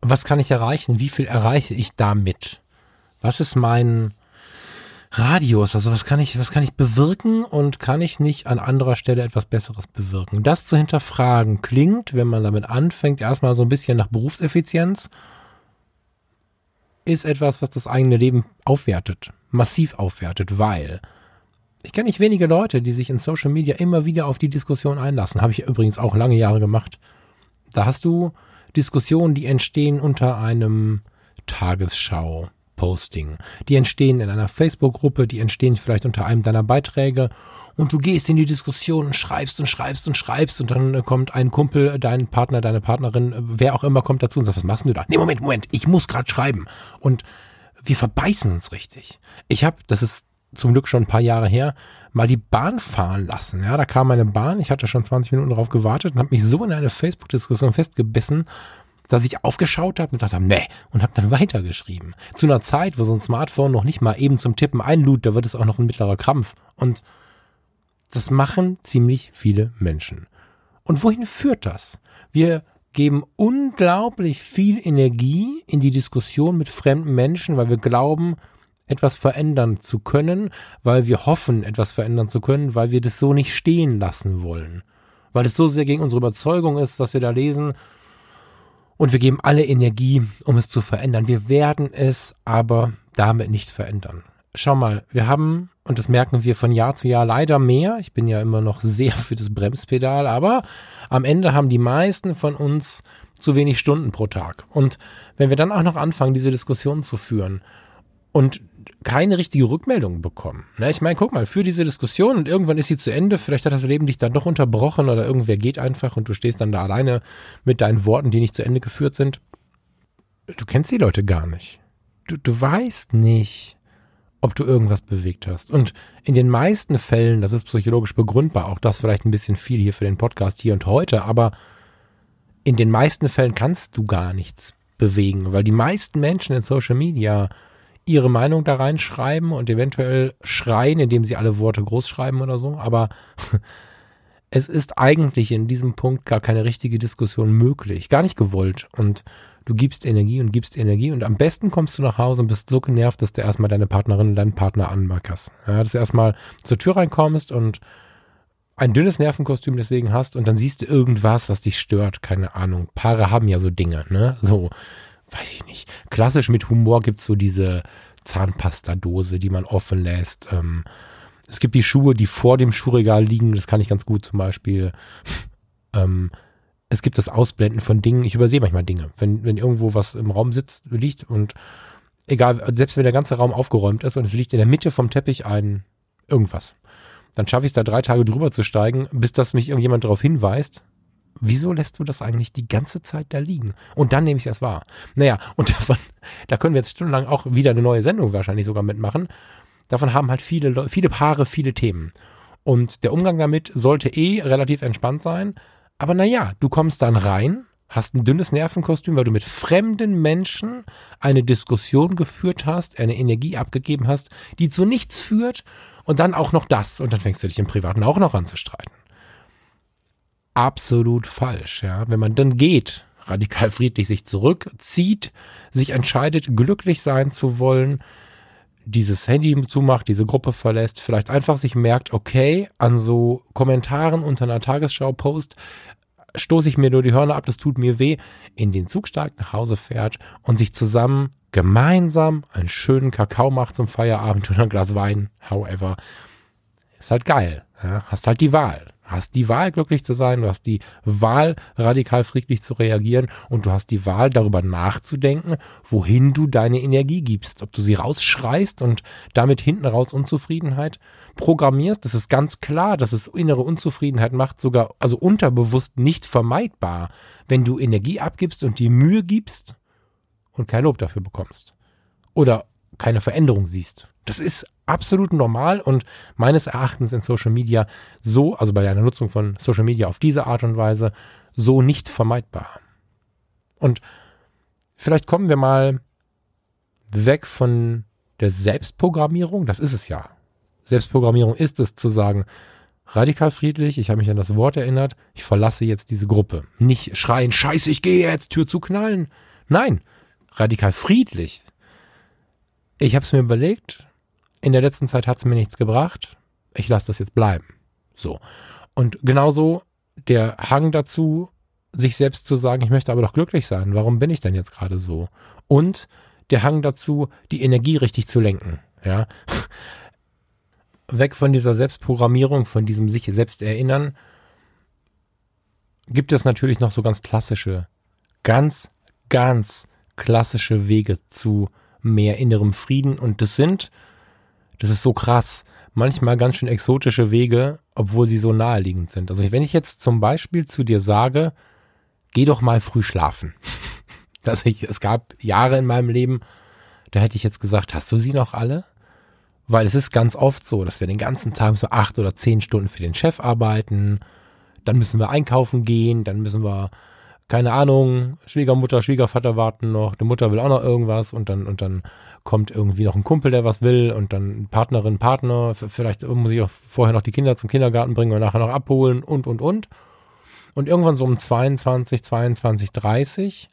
Was kann ich erreichen? Wie viel erreiche ich damit? Was ist mein Radius? Also was kann ich, was kann ich bewirken und kann ich nicht an anderer Stelle etwas Besseres bewirken? Das zu hinterfragen klingt, wenn man damit anfängt, erstmal so ein bisschen nach Berufseffizienz, ist etwas, was das eigene Leben aufwertet, massiv aufwertet, weil ich kenne nicht wenige Leute, die sich in Social Media immer wieder auf die Diskussion einlassen. Habe ich übrigens auch lange Jahre gemacht. Da hast du Diskussionen, die entstehen unter einem Tagesschau Posting. Die entstehen in einer Facebook-Gruppe, die entstehen vielleicht unter einem deiner Beiträge und du gehst in die Diskussion und schreibst und schreibst und schreibst und dann kommt ein Kumpel, dein Partner, deine Partnerin, wer auch immer kommt dazu und sagt, was machst du da? Nee, Moment, Moment, ich muss gerade schreiben. Und wir verbeißen uns richtig. Ich habe, das ist zum Glück schon ein paar Jahre her, mal die Bahn fahren lassen. Ja, da kam meine Bahn, ich hatte schon 20 Minuten darauf gewartet und habe mich so in eine Facebook-Diskussion festgebissen, dass ich aufgeschaut habe und gesagt habe, nee, und habe dann weitergeschrieben. Zu einer Zeit, wo so ein Smartphone noch nicht mal eben zum Tippen einlud, da wird es auch noch ein mittlerer Krampf. Und das machen ziemlich viele Menschen. Und wohin führt das? Wir geben unglaublich viel Energie in die Diskussion mit fremden Menschen, weil wir glauben, etwas verändern zu können, weil wir hoffen, etwas verändern zu können, weil wir das so nicht stehen lassen wollen. Weil es so sehr gegen unsere Überzeugung ist, was wir da lesen, und wir geben alle Energie, um es zu verändern. Wir werden es aber damit nicht verändern. Schau mal, wir haben, und das merken wir von Jahr zu Jahr leider mehr, ich bin ja immer noch sehr für das Bremspedal, aber am Ende haben die meisten von uns zu wenig Stunden pro Tag. Und wenn wir dann auch noch anfangen, diese Diskussion zu führen und keine richtige Rückmeldung bekommen. Ne? Ich meine, guck mal, für diese Diskussion und irgendwann ist sie zu Ende, vielleicht hat das Leben dich dann doch unterbrochen oder irgendwer geht einfach und du stehst dann da alleine mit deinen Worten, die nicht zu Ende geführt sind. Du kennst die Leute gar nicht. Du, du weißt nicht, ob du irgendwas bewegt hast. Und in den meisten Fällen, das ist psychologisch begründbar, auch das vielleicht ein bisschen viel hier für den Podcast hier und heute, aber in den meisten Fällen kannst du gar nichts bewegen, weil die meisten Menschen in Social Media ihre Meinung da reinschreiben und eventuell schreien, indem sie alle Worte groß schreiben oder so. Aber es ist eigentlich in diesem Punkt gar keine richtige Diskussion möglich, gar nicht gewollt. Und du gibst Energie und gibst Energie und am besten kommst du nach Hause und bist so genervt, dass du erstmal deine Partnerin und deinen Partner anmackerst. Ja, dass du erstmal zur Tür reinkommst und ein dünnes Nervenkostüm deswegen hast und dann siehst du irgendwas, was dich stört. Keine Ahnung. Paare haben ja so Dinge, ne? So weiß ich nicht. Klassisch mit Humor gibt's so diese Zahnpastadose, die man offen lässt. Ähm, es gibt die Schuhe, die vor dem Schuhregal liegen, das kann ich ganz gut zum Beispiel. ähm, es gibt das Ausblenden von Dingen. Ich übersehe manchmal Dinge. Wenn, wenn irgendwo was im Raum sitzt, liegt und egal, selbst wenn der ganze Raum aufgeräumt ist und es liegt in der Mitte vom Teppich ein irgendwas, dann schaffe ich es da drei Tage drüber zu steigen, bis das mich irgendjemand darauf hinweist, wieso lässt du das eigentlich die ganze Zeit da liegen? Und dann nehme ich es wahr. Naja, und davon, da können wir jetzt stundenlang auch wieder eine neue Sendung wahrscheinlich sogar mitmachen. Davon haben halt viele, viele Paare viele Themen. Und der Umgang damit sollte eh relativ entspannt sein. Aber naja, du kommst dann rein, hast ein dünnes Nervenkostüm, weil du mit fremden Menschen eine Diskussion geführt hast, eine Energie abgegeben hast, die zu nichts führt und dann auch noch das. Und dann fängst du dich im Privaten auch noch an zu streiten absolut falsch. Ja? Wenn man dann geht, radikal friedlich sich zurückzieht, sich entscheidet, glücklich sein zu wollen, dieses Handy zumacht, diese Gruppe verlässt, vielleicht einfach sich merkt, okay, an so Kommentaren unter einer Tagesschau-Post stoße ich mir nur die Hörner ab, das tut mir weh, in den Zug steigt, nach Hause fährt und sich zusammen gemeinsam einen schönen Kakao macht zum Feierabend oder ein Glas Wein, however. Ist halt geil. Ja? Hast halt die Wahl hast die Wahl, glücklich zu sein, du hast die Wahl, radikal friedlich zu reagieren und du hast die Wahl, darüber nachzudenken, wohin du deine Energie gibst. Ob du sie rausschreist und damit hinten raus Unzufriedenheit programmierst, das ist ganz klar, dass es innere Unzufriedenheit macht, sogar, also unterbewusst nicht vermeidbar, wenn du Energie abgibst und dir Mühe gibst und kein Lob dafür bekommst. Oder keine Veränderung siehst. Das ist absolut normal und meines Erachtens in Social Media so, also bei einer Nutzung von Social Media auf diese Art und Weise, so nicht vermeidbar. Und vielleicht kommen wir mal weg von der Selbstprogrammierung, das ist es ja. Selbstprogrammierung ist es zu sagen, radikal friedlich, ich habe mich an das Wort erinnert, ich verlasse jetzt diese Gruppe. Nicht schreien, scheiße, ich gehe jetzt, Tür zu knallen. Nein, radikal friedlich. Ich habe es mir überlegt, in der letzten Zeit hat es mir nichts gebracht, ich lasse das jetzt bleiben. So. Und genauso der Hang dazu, sich selbst zu sagen, ich möchte aber doch glücklich sein, warum bin ich denn jetzt gerade so? Und der Hang dazu, die Energie richtig zu lenken. Ja. Weg von dieser Selbstprogrammierung, von diesem sich selbst erinnern, gibt es natürlich noch so ganz klassische, ganz, ganz klassische Wege zu mehr innerem Frieden. Und das sind das ist so krass. Manchmal ganz schön exotische Wege, obwohl sie so naheliegend sind. Also wenn ich jetzt zum Beispiel zu dir sage, geh doch mal früh schlafen. Dass ich, es gab Jahre in meinem Leben, da hätte ich jetzt gesagt, hast du sie noch alle? Weil es ist ganz oft so, dass wir den ganzen Tag so acht oder zehn Stunden für den Chef arbeiten. Dann müssen wir einkaufen gehen, dann müssen wir keine Ahnung, Schwiegermutter, Schwiegervater warten noch, die Mutter will auch noch irgendwas und dann, und dann kommt irgendwie noch ein Kumpel, der was will und dann Partnerin, Partner, vielleicht muss ich auch vorher noch die Kinder zum Kindergarten bringen und nachher noch abholen und, und, und. Und irgendwann so um 22, 22, 30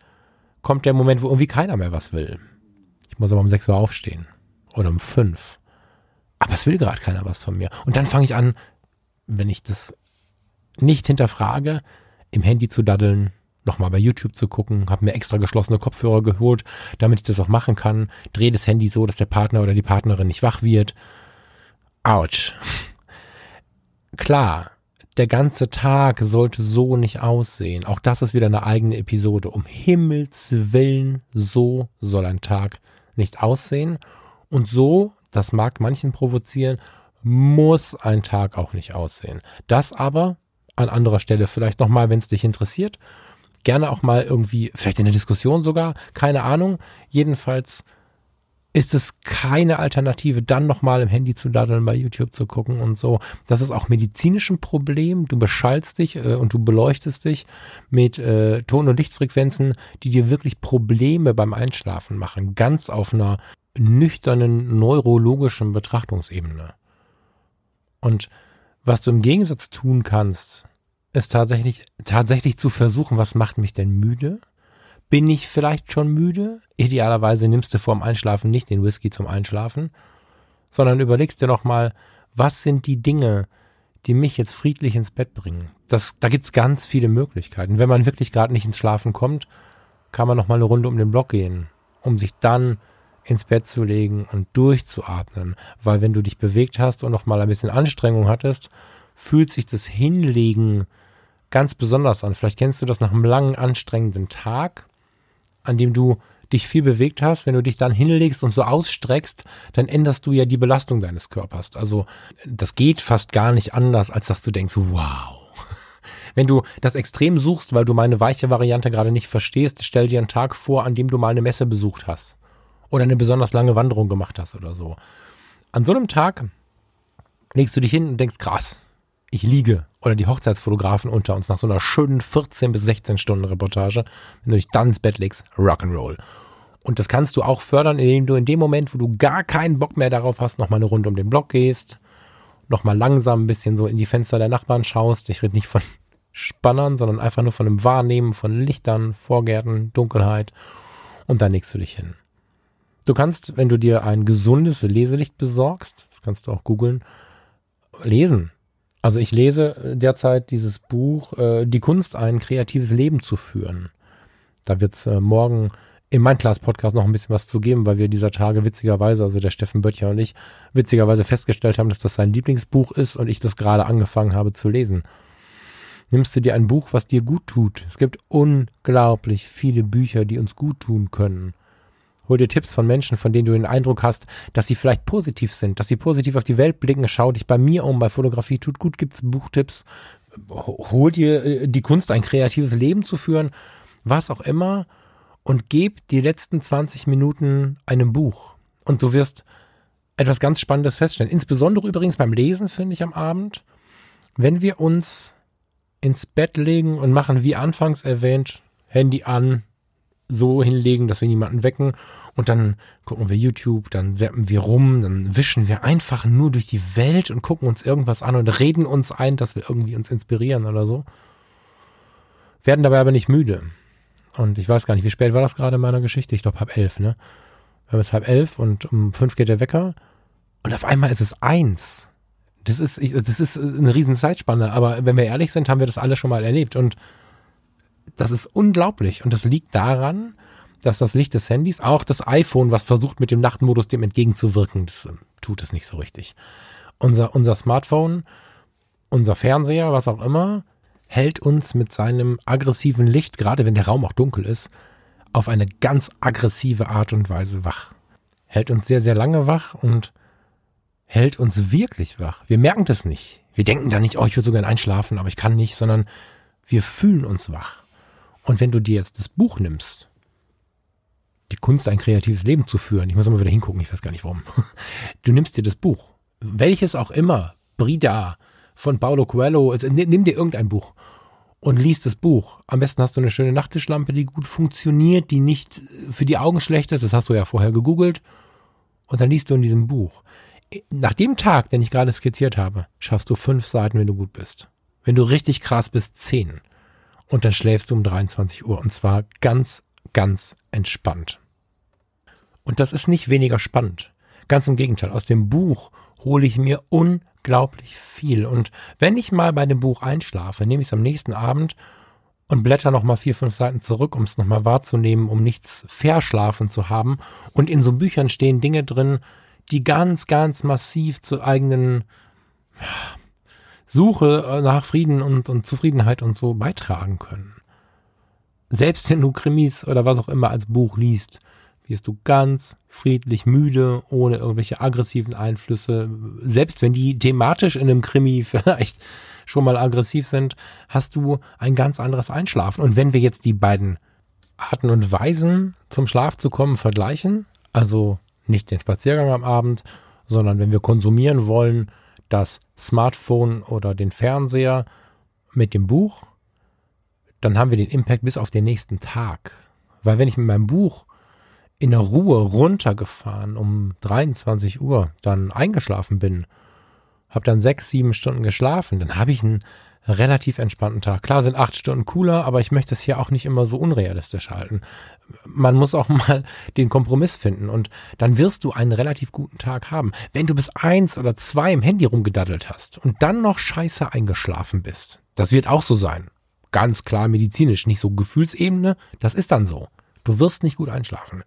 kommt der Moment, wo irgendwie keiner mehr was will. Ich muss aber um 6 Uhr aufstehen oder um 5. Aber es will gerade keiner was von mir. Und dann fange ich an, wenn ich das nicht hinterfrage, im Handy zu daddeln, nochmal bei YouTube zu gucken, habe mir extra geschlossene Kopfhörer geholt, damit ich das auch machen kann. Drehe das Handy so, dass der Partner oder die Partnerin nicht wach wird. Autsch. Klar, der ganze Tag sollte so nicht aussehen. Auch das ist wieder eine eigene Episode. Um Himmels Willen, so soll ein Tag nicht aussehen. Und so, das mag manchen provozieren, muss ein Tag auch nicht aussehen. Das aber an anderer Stelle vielleicht nochmal, wenn es dich interessiert gerne auch mal irgendwie, vielleicht in der Diskussion sogar, keine Ahnung. Jedenfalls ist es keine Alternative, dann nochmal im Handy zu daddeln, bei YouTube zu gucken und so. Das ist auch medizinisch ein Problem. Du beschallst dich äh, und du beleuchtest dich mit äh, Ton- und Lichtfrequenzen, die dir wirklich Probleme beim Einschlafen machen. Ganz auf einer nüchternen neurologischen Betrachtungsebene. Und was du im Gegensatz tun kannst, ist tatsächlich, tatsächlich zu versuchen, was macht mich denn müde? Bin ich vielleicht schon müde? Idealerweise nimmst du vorm Einschlafen nicht den Whisky zum Einschlafen, sondern überlegst dir nochmal, was sind die Dinge, die mich jetzt friedlich ins Bett bringen? Das, da gibt's ganz viele Möglichkeiten. Wenn man wirklich gerade nicht ins Schlafen kommt, kann man nochmal eine Runde um den Block gehen, um sich dann ins Bett zu legen und durchzuatmen. Weil wenn du dich bewegt hast und nochmal ein bisschen Anstrengung hattest, fühlt sich das Hinlegen ganz besonders an. Vielleicht kennst du das nach einem langen, anstrengenden Tag, an dem du dich viel bewegt hast, wenn du dich dann hinlegst und so ausstreckst, dann änderst du ja die Belastung deines Körpers. Also das geht fast gar nicht anders, als dass du denkst, wow. Wenn du das extrem suchst, weil du meine weiche Variante gerade nicht verstehst, stell dir einen Tag vor, an dem du mal eine Messe besucht hast oder eine besonders lange Wanderung gemacht hast oder so. An so einem Tag legst du dich hin und denkst, krass, ich liege oder die Hochzeitsfotografen unter uns nach so einer schönen 14 bis 16 Stunden Reportage, wenn du dich dann ins Bett legst, Rock'n'Roll. Und das kannst du auch fördern, indem du in dem Moment, wo du gar keinen Bock mehr darauf hast, nochmal eine Runde um den Block gehst, nochmal langsam ein bisschen so in die Fenster der Nachbarn schaust. Ich rede nicht von Spannern, sondern einfach nur von einem Wahrnehmen von Lichtern, Vorgärten, Dunkelheit und dann legst du dich hin. Du kannst, wenn du dir ein gesundes Leselicht besorgst, das kannst du auch googeln, lesen. Also ich lese derzeit dieses Buch äh, Die Kunst, ein kreatives Leben zu führen. Da wird es äh, morgen in mein Class Podcast noch ein bisschen was zu geben, weil wir dieser Tage witzigerweise, also der Steffen Böttcher und ich, witzigerweise festgestellt haben, dass das sein Lieblingsbuch ist und ich das gerade angefangen habe zu lesen. nimmst du dir ein Buch, was dir gut tut. Es gibt unglaublich viele Bücher, die uns gut tun können. Hol dir Tipps von Menschen, von denen du den Eindruck hast, dass sie vielleicht positiv sind, dass sie positiv auf die Welt blicken. Schau dich bei mir um, bei Fotografie tut gut, gibt's Buchtipps. Hol dir äh, die Kunst, ein kreatives Leben zu führen, was auch immer, und gib die letzten 20 Minuten einem Buch. Und du wirst etwas ganz Spannendes feststellen. Insbesondere übrigens beim Lesen, finde ich am Abend, wenn wir uns ins Bett legen und machen, wie anfangs erwähnt, Handy an, so hinlegen, dass wir niemanden wecken und dann gucken wir YouTube, dann zappen wir rum, dann wischen wir einfach nur durch die Welt und gucken uns irgendwas an und reden uns ein, dass wir irgendwie uns inspirieren oder so. Werden dabei aber nicht müde. Und ich weiß gar nicht, wie spät war das gerade in meiner Geschichte? Ich glaube halb elf, ne? Wir haben es halb elf und um fünf geht der Wecker und auf einmal ist es eins. Das ist, das ist eine riesen Zeitspanne, aber wenn wir ehrlich sind, haben wir das alle schon mal erlebt und das ist unglaublich. Und das liegt daran, dass das Licht des Handys, auch das iPhone, was versucht mit dem Nachtmodus dem entgegenzuwirken, das äh, tut es nicht so richtig. Unser, unser Smartphone, unser Fernseher, was auch immer, hält uns mit seinem aggressiven Licht, gerade wenn der Raum auch dunkel ist, auf eine ganz aggressive Art und Weise wach. Hält uns sehr, sehr lange wach und hält uns wirklich wach. Wir merken das nicht. Wir denken da nicht, oh, ich würde so gern einschlafen, aber ich kann nicht, sondern wir fühlen uns wach. Und wenn du dir jetzt das Buch nimmst, die Kunst, ein kreatives Leben zu führen, ich muss mal wieder hingucken, ich weiß gar nicht warum. Du nimmst dir das Buch, welches auch immer, Brida von Paulo Coelho, nimm dir irgendein Buch und liest das Buch. Am besten hast du eine schöne Nachttischlampe, die gut funktioniert, die nicht für die Augen schlecht ist, das hast du ja vorher gegoogelt. Und dann liest du in diesem Buch. Nach dem Tag, den ich gerade skizziert habe, schaffst du fünf Seiten, wenn du gut bist. Wenn du richtig krass bist, zehn und dann schläfst du um 23 Uhr und zwar ganz, ganz entspannt. Und das ist nicht weniger spannend. Ganz im Gegenteil, aus dem Buch hole ich mir unglaublich viel. Und wenn ich mal bei dem Buch einschlafe, nehme ich es am nächsten Abend und blätter nochmal vier, fünf Seiten zurück, um es nochmal wahrzunehmen, um nichts verschlafen zu haben. Und in so Büchern stehen Dinge drin, die ganz, ganz massiv zu eigenen Suche äh, nach Frieden und, und Zufriedenheit und so beitragen können. Selbst wenn du Krimis oder was auch immer als Buch liest, wirst du ganz friedlich müde, ohne irgendwelche aggressiven Einflüsse. Selbst wenn die thematisch in einem Krimi vielleicht schon mal aggressiv sind, hast du ein ganz anderes Einschlafen. Und wenn wir jetzt die beiden Arten und Weisen zum Schlaf zu kommen vergleichen, also nicht den Spaziergang am Abend, sondern wenn wir konsumieren wollen, das Smartphone oder den Fernseher mit dem Buch, dann haben wir den Impact bis auf den nächsten Tag. Weil wenn ich mit meinem Buch in der Ruhe runtergefahren um 23 Uhr dann eingeschlafen bin, habe dann sechs, sieben Stunden geschlafen, dann habe ich einen relativ entspannten Tag. Klar sind acht Stunden cooler, aber ich möchte es hier auch nicht immer so unrealistisch halten. Man muss auch mal den Kompromiss finden und dann wirst du einen relativ guten Tag haben. Wenn du bis eins oder zwei im Handy rumgedaddelt hast und dann noch scheiße eingeschlafen bist, das wird auch so sein. Ganz klar medizinisch, nicht so Gefühlsebene, das ist dann so. Du wirst nicht gut einschlafen.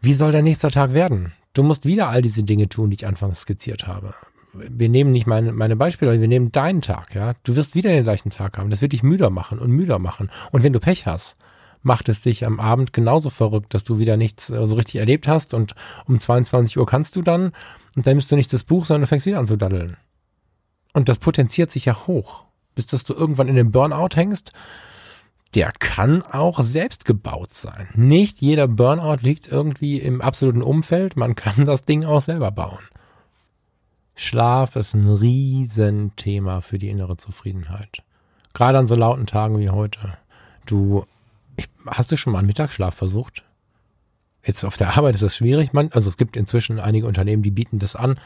Wie soll der nächste Tag werden? Du musst wieder all diese Dinge tun, die ich anfangs skizziert habe wir nehmen nicht meine, meine Beispiele, wir nehmen deinen Tag, ja. Du wirst wieder den gleichen Tag haben. Das wird dich müder machen und müder machen. Und wenn du Pech hast, macht es dich am Abend genauso verrückt, dass du wieder nichts äh, so richtig erlebt hast und um 22 Uhr kannst du dann und dann nimmst du nicht das Buch, sondern du fängst wieder an zu daddeln. Und das potenziert sich ja hoch, bis dass du irgendwann in den Burnout hängst. Der kann auch selbst gebaut sein. Nicht jeder Burnout liegt irgendwie im absoluten Umfeld. Man kann das Ding auch selber bauen. Schlaf ist ein Riesenthema für die innere Zufriedenheit. Gerade an so lauten Tagen wie heute. Du, ich, hast du schon mal einen Mittagsschlaf versucht? Jetzt auf der Arbeit ist das schwierig, man, also es gibt inzwischen einige Unternehmen, die bieten das an.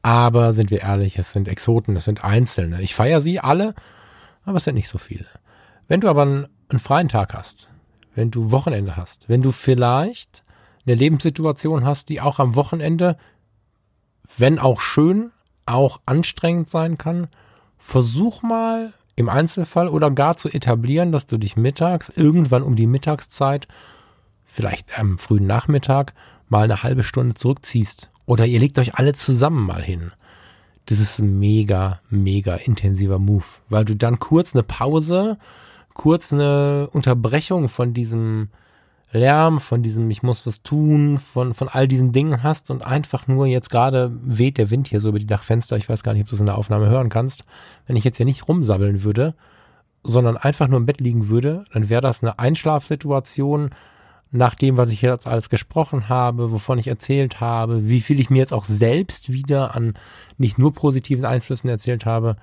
Aber sind wir ehrlich, es sind Exoten, es sind Einzelne. Ich feiere sie alle, aber es sind nicht so viele. Wenn du aber einen, einen freien Tag hast, wenn du Wochenende hast, wenn du vielleicht eine Lebenssituation hast, die auch am Wochenende wenn auch schön, auch anstrengend sein kann, versuch mal im Einzelfall oder gar zu etablieren, dass du dich mittags, irgendwann um die Mittagszeit, vielleicht am frühen Nachmittag, mal eine halbe Stunde zurückziehst. Oder ihr legt euch alle zusammen mal hin. das ist ein mega, mega intensiver Move, weil du dann kurz eine Pause, kurz eine Unterbrechung von diesem Lärm, von diesem ich muss was tun, von, von all diesen Dingen hast und einfach nur jetzt gerade weht der Wind hier so über die Dachfenster. Ich weiß gar nicht, ob du es in der Aufnahme hören kannst. Wenn ich jetzt hier nicht rumsabbeln würde, sondern einfach nur im Bett liegen würde, dann wäre das eine Einschlafsituation, nach dem, was ich jetzt alles gesprochen habe, wovon ich erzählt habe, wie viel ich mir jetzt auch selbst wieder an nicht nur positiven Einflüssen erzählt habe.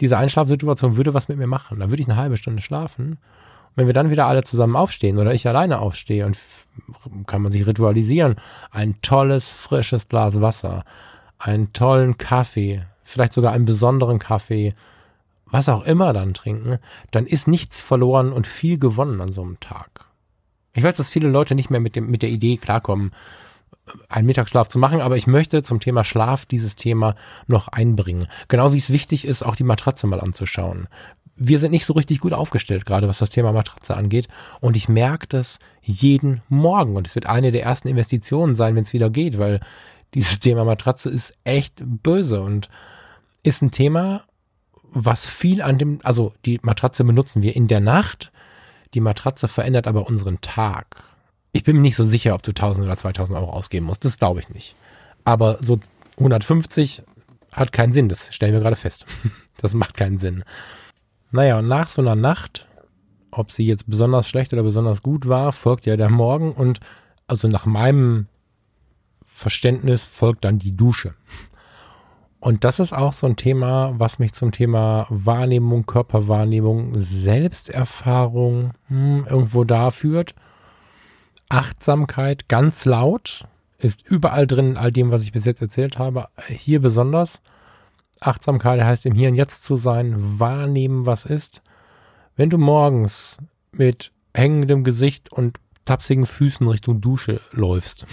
Diese Einschlafsituation würde was mit mir machen. Da würde ich eine halbe Stunde schlafen. Wenn wir dann wieder alle zusammen aufstehen oder ich alleine aufstehe und kann man sich ritualisieren, ein tolles, frisches Glas Wasser, einen tollen Kaffee, vielleicht sogar einen besonderen Kaffee, was auch immer dann trinken, dann ist nichts verloren und viel gewonnen an so einem Tag. Ich weiß, dass viele Leute nicht mehr mit, dem, mit der Idee klarkommen, einen Mittagsschlaf zu machen, aber ich möchte zum Thema Schlaf dieses Thema noch einbringen. Genau wie es wichtig ist, auch die Matratze mal anzuschauen. Wir sind nicht so richtig gut aufgestellt, gerade was das Thema Matratze angeht. Und ich merke das jeden Morgen. Und es wird eine der ersten Investitionen sein, wenn es wieder geht, weil dieses Thema Matratze ist echt böse und ist ein Thema, was viel an dem, also die Matratze benutzen wir in der Nacht die Matratze verändert aber unseren Tag. Ich bin mir nicht so sicher, ob du 1000 oder 2000 Euro ausgeben musst. Das glaube ich nicht. Aber so 150 hat keinen Sinn. Das stellen wir gerade fest. Das macht keinen Sinn. Naja, und nach so einer Nacht, ob sie jetzt besonders schlecht oder besonders gut war, folgt ja der Morgen und also nach meinem Verständnis folgt dann die Dusche. Und das ist auch so ein Thema, was mich zum Thema Wahrnehmung, Körperwahrnehmung, Selbsterfahrung hm, irgendwo da führt. Achtsamkeit ganz laut ist überall drin, in all dem, was ich bis jetzt erzählt habe. Hier besonders. Achtsamkeit heißt im Hier und Jetzt zu sein, wahrnehmen, was ist. Wenn du morgens mit hängendem Gesicht und tapsigen Füßen Richtung Dusche läufst,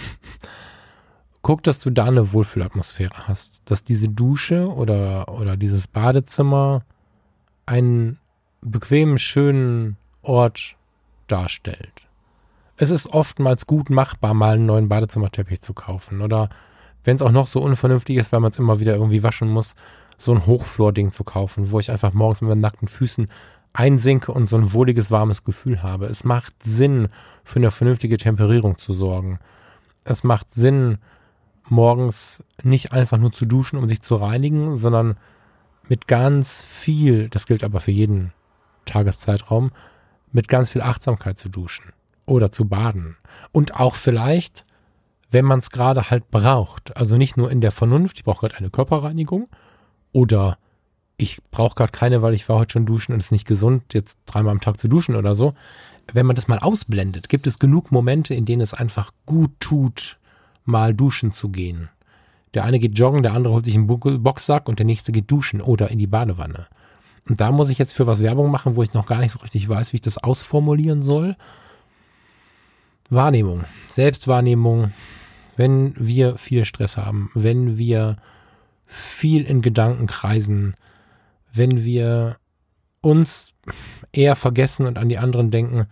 guck, dass du da eine Wohlfühlatmosphäre hast. Dass diese Dusche oder, oder dieses Badezimmer einen bequemen, schönen Ort darstellt. Es ist oftmals gut machbar, mal einen neuen Badezimmerteppich zu kaufen. Oder wenn es auch noch so unvernünftig ist, weil man es immer wieder irgendwie waschen muss, so ein Hochflor-Ding zu kaufen, wo ich einfach morgens mit meinen nackten Füßen einsinke und so ein wohliges, warmes Gefühl habe. Es macht Sinn, für eine vernünftige Temperierung zu sorgen. Es macht Sinn, morgens nicht einfach nur zu duschen, um sich zu reinigen, sondern mit ganz viel, das gilt aber für jeden Tageszeitraum, mit ganz viel Achtsamkeit zu duschen oder zu baden. Und auch vielleicht, wenn man es gerade halt braucht. Also nicht nur in der Vernunft, ich brauche gerade eine Körperreinigung oder ich brauche gerade keine, weil ich war heute schon duschen und es ist nicht gesund, jetzt dreimal am Tag zu duschen oder so. Wenn man das mal ausblendet, gibt es genug Momente, in denen es einfach gut tut, mal duschen zu gehen. Der eine geht joggen, der andere holt sich einen Boxsack und der nächste geht duschen oder in die Badewanne. Und da muss ich jetzt für was Werbung machen, wo ich noch gar nicht so richtig weiß, wie ich das ausformulieren soll. Wahrnehmung, Selbstwahrnehmung, wenn wir viel Stress haben, wenn wir viel in Gedanken kreisen, wenn wir uns eher vergessen und an die anderen denken,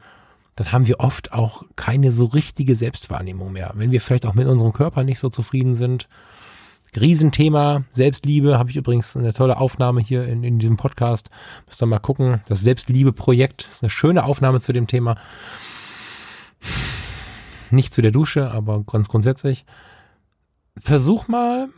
dann haben wir oft auch keine so richtige Selbstwahrnehmung mehr. Wenn wir vielleicht auch mit unserem Körper nicht so zufrieden sind. Riesenthema, Selbstliebe, habe ich übrigens eine tolle Aufnahme hier in, in diesem Podcast. Müsst ihr mal gucken. Das Selbstliebe-Projekt ist eine schöne Aufnahme zu dem Thema. Nicht zu der Dusche, aber ganz grundsätzlich. Versuch mal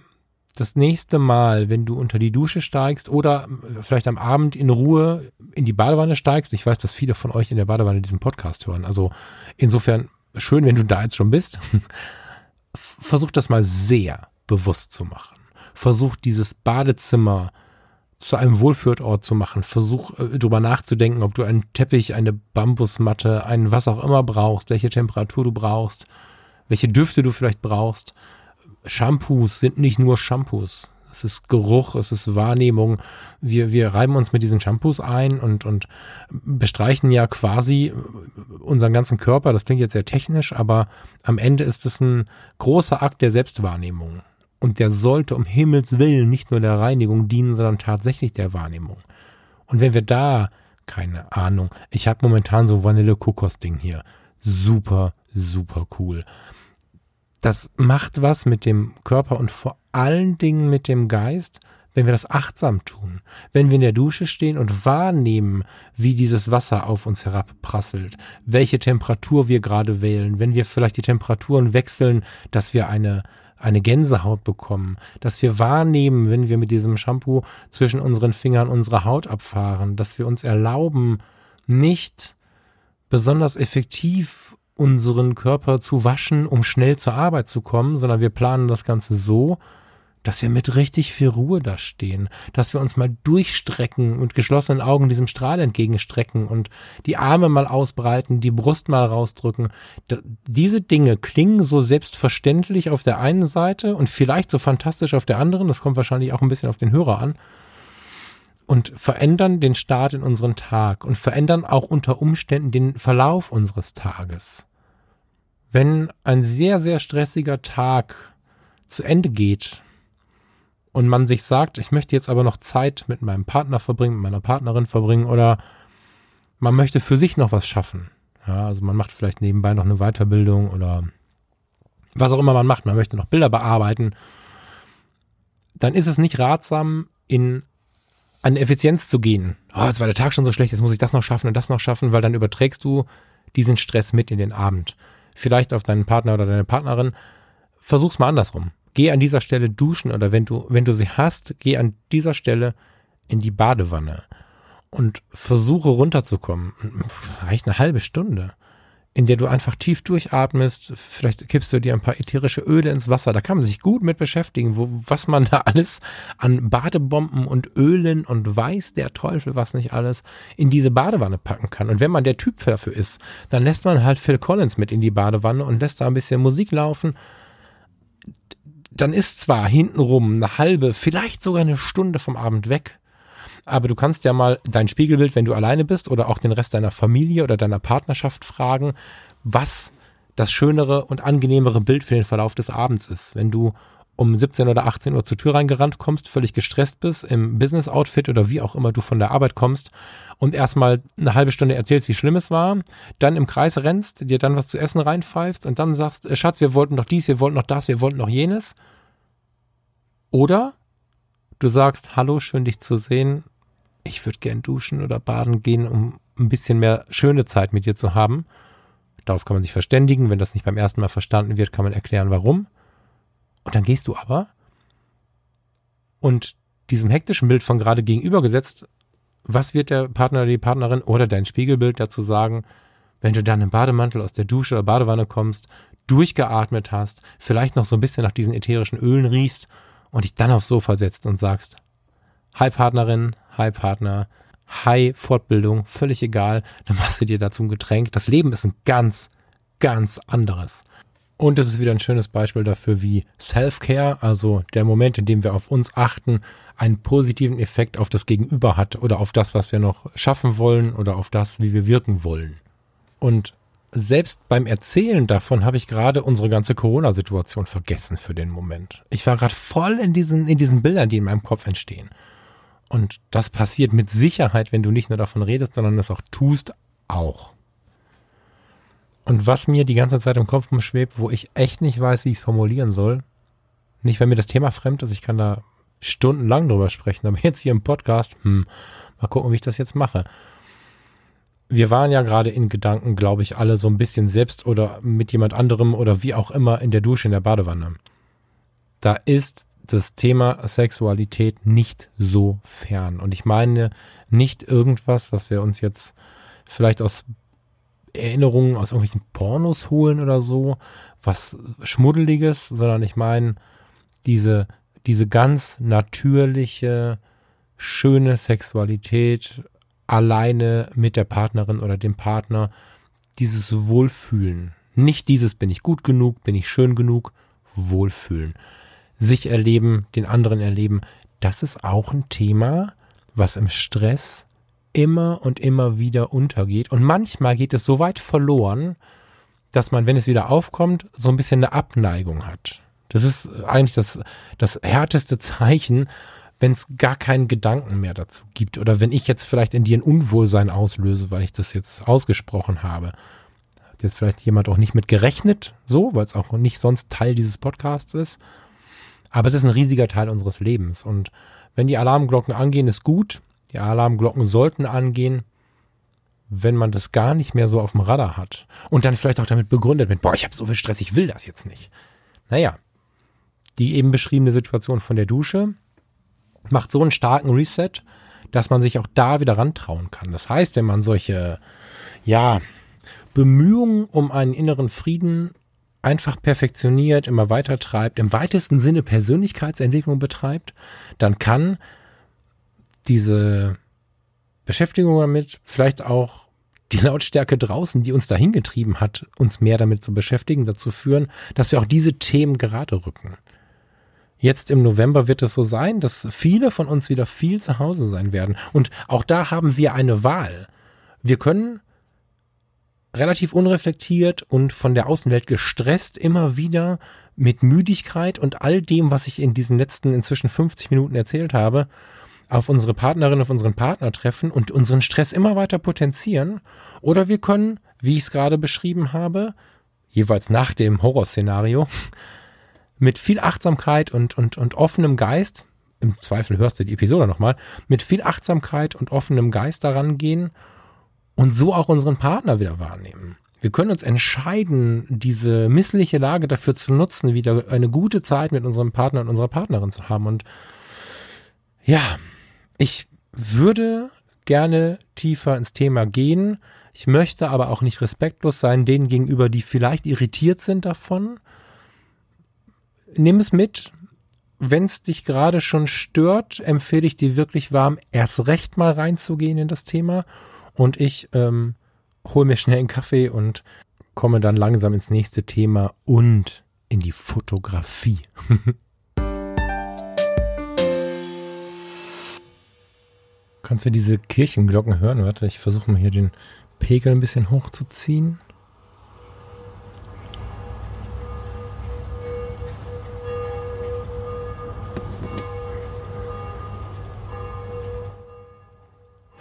das nächste Mal, wenn du unter die Dusche steigst oder äh, vielleicht am Abend in Ruhe in die Badewanne steigst, ich weiß, dass viele von euch in der Badewanne diesen Podcast hören. Also insofern schön, wenn du da jetzt schon bist. Versuch das mal sehr bewusst zu machen. Versuch dieses Badezimmer zu einem Wohlfühlort zu machen. Versuch äh, drüber nachzudenken, ob du einen Teppich, eine Bambusmatte, ein was auch immer brauchst, welche Temperatur du brauchst, welche Düfte du vielleicht brauchst Shampoos sind nicht nur Shampoos. Es ist Geruch, es ist Wahrnehmung. Wir, wir reiben uns mit diesen Shampoos ein und, und bestreichen ja quasi unseren ganzen Körper. Das klingt jetzt sehr technisch, aber am Ende ist es ein großer Akt der Selbstwahrnehmung. Und der sollte um Himmels Willen nicht nur der Reinigung dienen, sondern tatsächlich der Wahrnehmung. Und wenn wir da, keine Ahnung, ich habe momentan so Vanille-Kokos-Ding hier. Super, super cool das macht was mit dem Körper und vor allen Dingen mit dem Geist, wenn wir das achtsam tun, wenn wir in der Dusche stehen und wahrnehmen, wie dieses Wasser auf uns herabprasselt, welche Temperatur wir gerade wählen, wenn wir vielleicht die Temperaturen wechseln, dass wir eine eine Gänsehaut bekommen, dass wir wahrnehmen, wenn wir mit diesem Shampoo zwischen unseren Fingern unsere Haut abfahren, dass wir uns erlauben, nicht besonders effektiv unseren Körper zu waschen, um schnell zur Arbeit zu kommen, sondern wir planen das Ganze so, dass wir mit richtig viel Ruhe da stehen, dass wir uns mal durchstrecken und geschlossenen Augen diesem Strahl entgegenstrecken und die Arme mal ausbreiten, die Brust mal rausdrücken. diese Dinge klingen so selbstverständlich auf der einen Seite und vielleicht so fantastisch auf der anderen, das kommt wahrscheinlich auch ein bisschen auf den Hörer an, und verändern den Start in unseren Tag und verändern auch unter Umständen den Verlauf unseres Tages. Wenn ein sehr, sehr stressiger Tag zu Ende geht, und man sich sagt, ich möchte jetzt aber noch Zeit mit meinem Partner verbringen, mit meiner Partnerin verbringen oder man möchte für sich noch was schaffen. Ja, also man macht vielleicht nebenbei noch eine Weiterbildung oder was auch immer man macht, man möchte noch Bilder bearbeiten, dann ist es nicht ratsam, in eine Effizienz zu gehen. Oh, jetzt war der Tag schon so schlecht, jetzt muss ich das noch schaffen und das noch schaffen, weil dann überträgst du diesen Stress mit in den Abend. Vielleicht auf deinen Partner oder deine Partnerin. Versuch's mal andersrum geh an dieser Stelle duschen oder wenn du, wenn du sie hast, geh an dieser Stelle in die Badewanne und versuche runterzukommen. Reicht eine halbe Stunde, in der du einfach tief durchatmest. Vielleicht kippst du dir ein paar ätherische Öle ins Wasser. Da kann man sich gut mit beschäftigen, wo, was man da alles an Badebomben und Ölen und weiß der Teufel was nicht alles in diese Badewanne packen kann. Und wenn man der Typ dafür ist, dann lässt man halt Phil Collins mit in die Badewanne und lässt da ein bisschen Musik laufen dann ist zwar hintenrum eine halbe, vielleicht sogar eine Stunde vom Abend weg, aber du kannst ja mal dein Spiegelbild, wenn du alleine bist oder auch den Rest deiner Familie oder deiner Partnerschaft fragen, was das schönere und angenehmere Bild für den Verlauf des Abends ist. Wenn du um 17 oder 18 Uhr zur Tür reingerannt kommst, völlig gestresst bist, im Business-Outfit oder wie auch immer du von der Arbeit kommst und erstmal eine halbe Stunde erzählst, wie schlimm es war, dann im Kreis rennst, dir dann was zu essen reinpfeifst und dann sagst, äh, Schatz, wir wollten noch dies, wir wollten noch das, wir wollten noch jenes. Oder du sagst, hallo, schön dich zu sehen, ich würde gern duschen oder baden gehen, um ein bisschen mehr schöne Zeit mit dir zu haben. Darauf kann man sich verständigen. Wenn das nicht beim ersten Mal verstanden wird, kann man erklären, warum. Und dann gehst du aber und diesem hektischen Bild von gerade gegenübergesetzt, was wird der Partner oder die Partnerin oder dein Spiegelbild dazu sagen, wenn du dann im Bademantel aus der Dusche oder Badewanne kommst, durchgeatmet hast, vielleicht noch so ein bisschen nach diesen ätherischen Ölen riechst und dich dann aufs Sofa setzt und sagst, Hi Partnerin, hi Partner, hi Fortbildung, völlig egal, dann machst du dir dazu ein Getränk. Das Leben ist ein ganz, ganz anderes. Und es ist wieder ein schönes Beispiel dafür, wie Self-Care, also der Moment, in dem wir auf uns achten, einen positiven Effekt auf das Gegenüber hat oder auf das, was wir noch schaffen wollen oder auf das, wie wir wirken wollen. Und selbst beim Erzählen davon habe ich gerade unsere ganze Corona-Situation vergessen für den Moment. Ich war gerade voll in diesen, in diesen Bildern, die in meinem Kopf entstehen. Und das passiert mit Sicherheit, wenn du nicht nur davon redest, sondern es auch tust, auch. Und was mir die ganze Zeit im Kopf schwebt, wo ich echt nicht weiß, wie ich es formulieren soll, nicht, wenn mir das Thema fremd ist, ich kann da stundenlang drüber sprechen, aber jetzt hier im Podcast, hm, mal gucken, wie ich das jetzt mache. Wir waren ja gerade in Gedanken, glaube ich, alle so ein bisschen selbst oder mit jemand anderem oder wie auch immer in der Dusche, in der Badewanne. Da ist das Thema Sexualität nicht so fern. Und ich meine nicht irgendwas, was wir uns jetzt vielleicht aus Erinnerungen aus irgendwelchen Pornos holen oder so, was Schmuddeliges, sondern ich meine diese, diese ganz natürliche, schöne Sexualität alleine mit der Partnerin oder dem Partner, dieses Wohlfühlen. Nicht dieses bin ich gut genug, bin ich schön genug, Wohlfühlen. Sich erleben, den anderen erleben, das ist auch ein Thema, was im Stress immer und immer wieder untergeht. Und manchmal geht es so weit verloren, dass man, wenn es wieder aufkommt, so ein bisschen eine Abneigung hat. Das ist eigentlich das, das härteste Zeichen, wenn es gar keinen Gedanken mehr dazu gibt. Oder wenn ich jetzt vielleicht in dir ein Unwohlsein auslöse, weil ich das jetzt ausgesprochen habe. Hat jetzt vielleicht jemand auch nicht mit gerechnet, so, weil es auch nicht sonst Teil dieses Podcasts ist. Aber es ist ein riesiger Teil unseres Lebens. Und wenn die Alarmglocken angehen, ist gut. Die Alarmglocken sollten angehen, wenn man das gar nicht mehr so auf dem Radar hat. Und dann vielleicht auch damit begründet wird, boah, ich habe so viel Stress, ich will das jetzt nicht. Naja, die eben beschriebene Situation von der Dusche macht so einen starken Reset, dass man sich auch da wieder rantrauen kann. Das heißt, wenn man solche, ja, Bemühungen um einen inneren Frieden einfach perfektioniert, immer weiter treibt, im weitesten Sinne Persönlichkeitsentwicklung betreibt, dann kann diese Beschäftigung damit vielleicht auch die Lautstärke draußen, die uns dahin getrieben hat, uns mehr damit zu beschäftigen, dazu führen, dass wir auch diese Themen gerade rücken. Jetzt im November wird es so sein, dass viele von uns wieder viel zu Hause sein werden. Und auch da haben wir eine Wahl. Wir können relativ unreflektiert und von der Außenwelt gestresst immer wieder mit Müdigkeit und all dem, was ich in diesen letzten inzwischen 50 Minuten erzählt habe, auf unsere Partnerin, auf unseren Partner treffen und unseren Stress immer weiter potenzieren. Oder wir können, wie ich es gerade beschrieben habe, jeweils nach dem Horrorszenario, mit viel Achtsamkeit und, und, und offenem Geist, im Zweifel hörst du die Episode nochmal, mit viel Achtsamkeit und offenem Geist daran gehen und so auch unseren Partner wieder wahrnehmen. Wir können uns entscheiden, diese missliche Lage dafür zu nutzen, wieder eine gute Zeit mit unserem Partner und unserer Partnerin zu haben. Und ja, ich würde gerne tiefer ins Thema gehen. Ich möchte aber auch nicht respektlos sein denen gegenüber, die vielleicht irritiert sind davon. Nimm es mit. Wenn es dich gerade schon stört, empfehle ich dir wirklich warm, erst recht mal reinzugehen in das Thema und ich ähm, hole mir schnell einen Kaffee und komme dann langsam ins nächste Thema und in die Fotografie. Kannst du diese Kirchenglocken hören? Warte, ich versuche mal hier den Pegel ein bisschen hochzuziehen.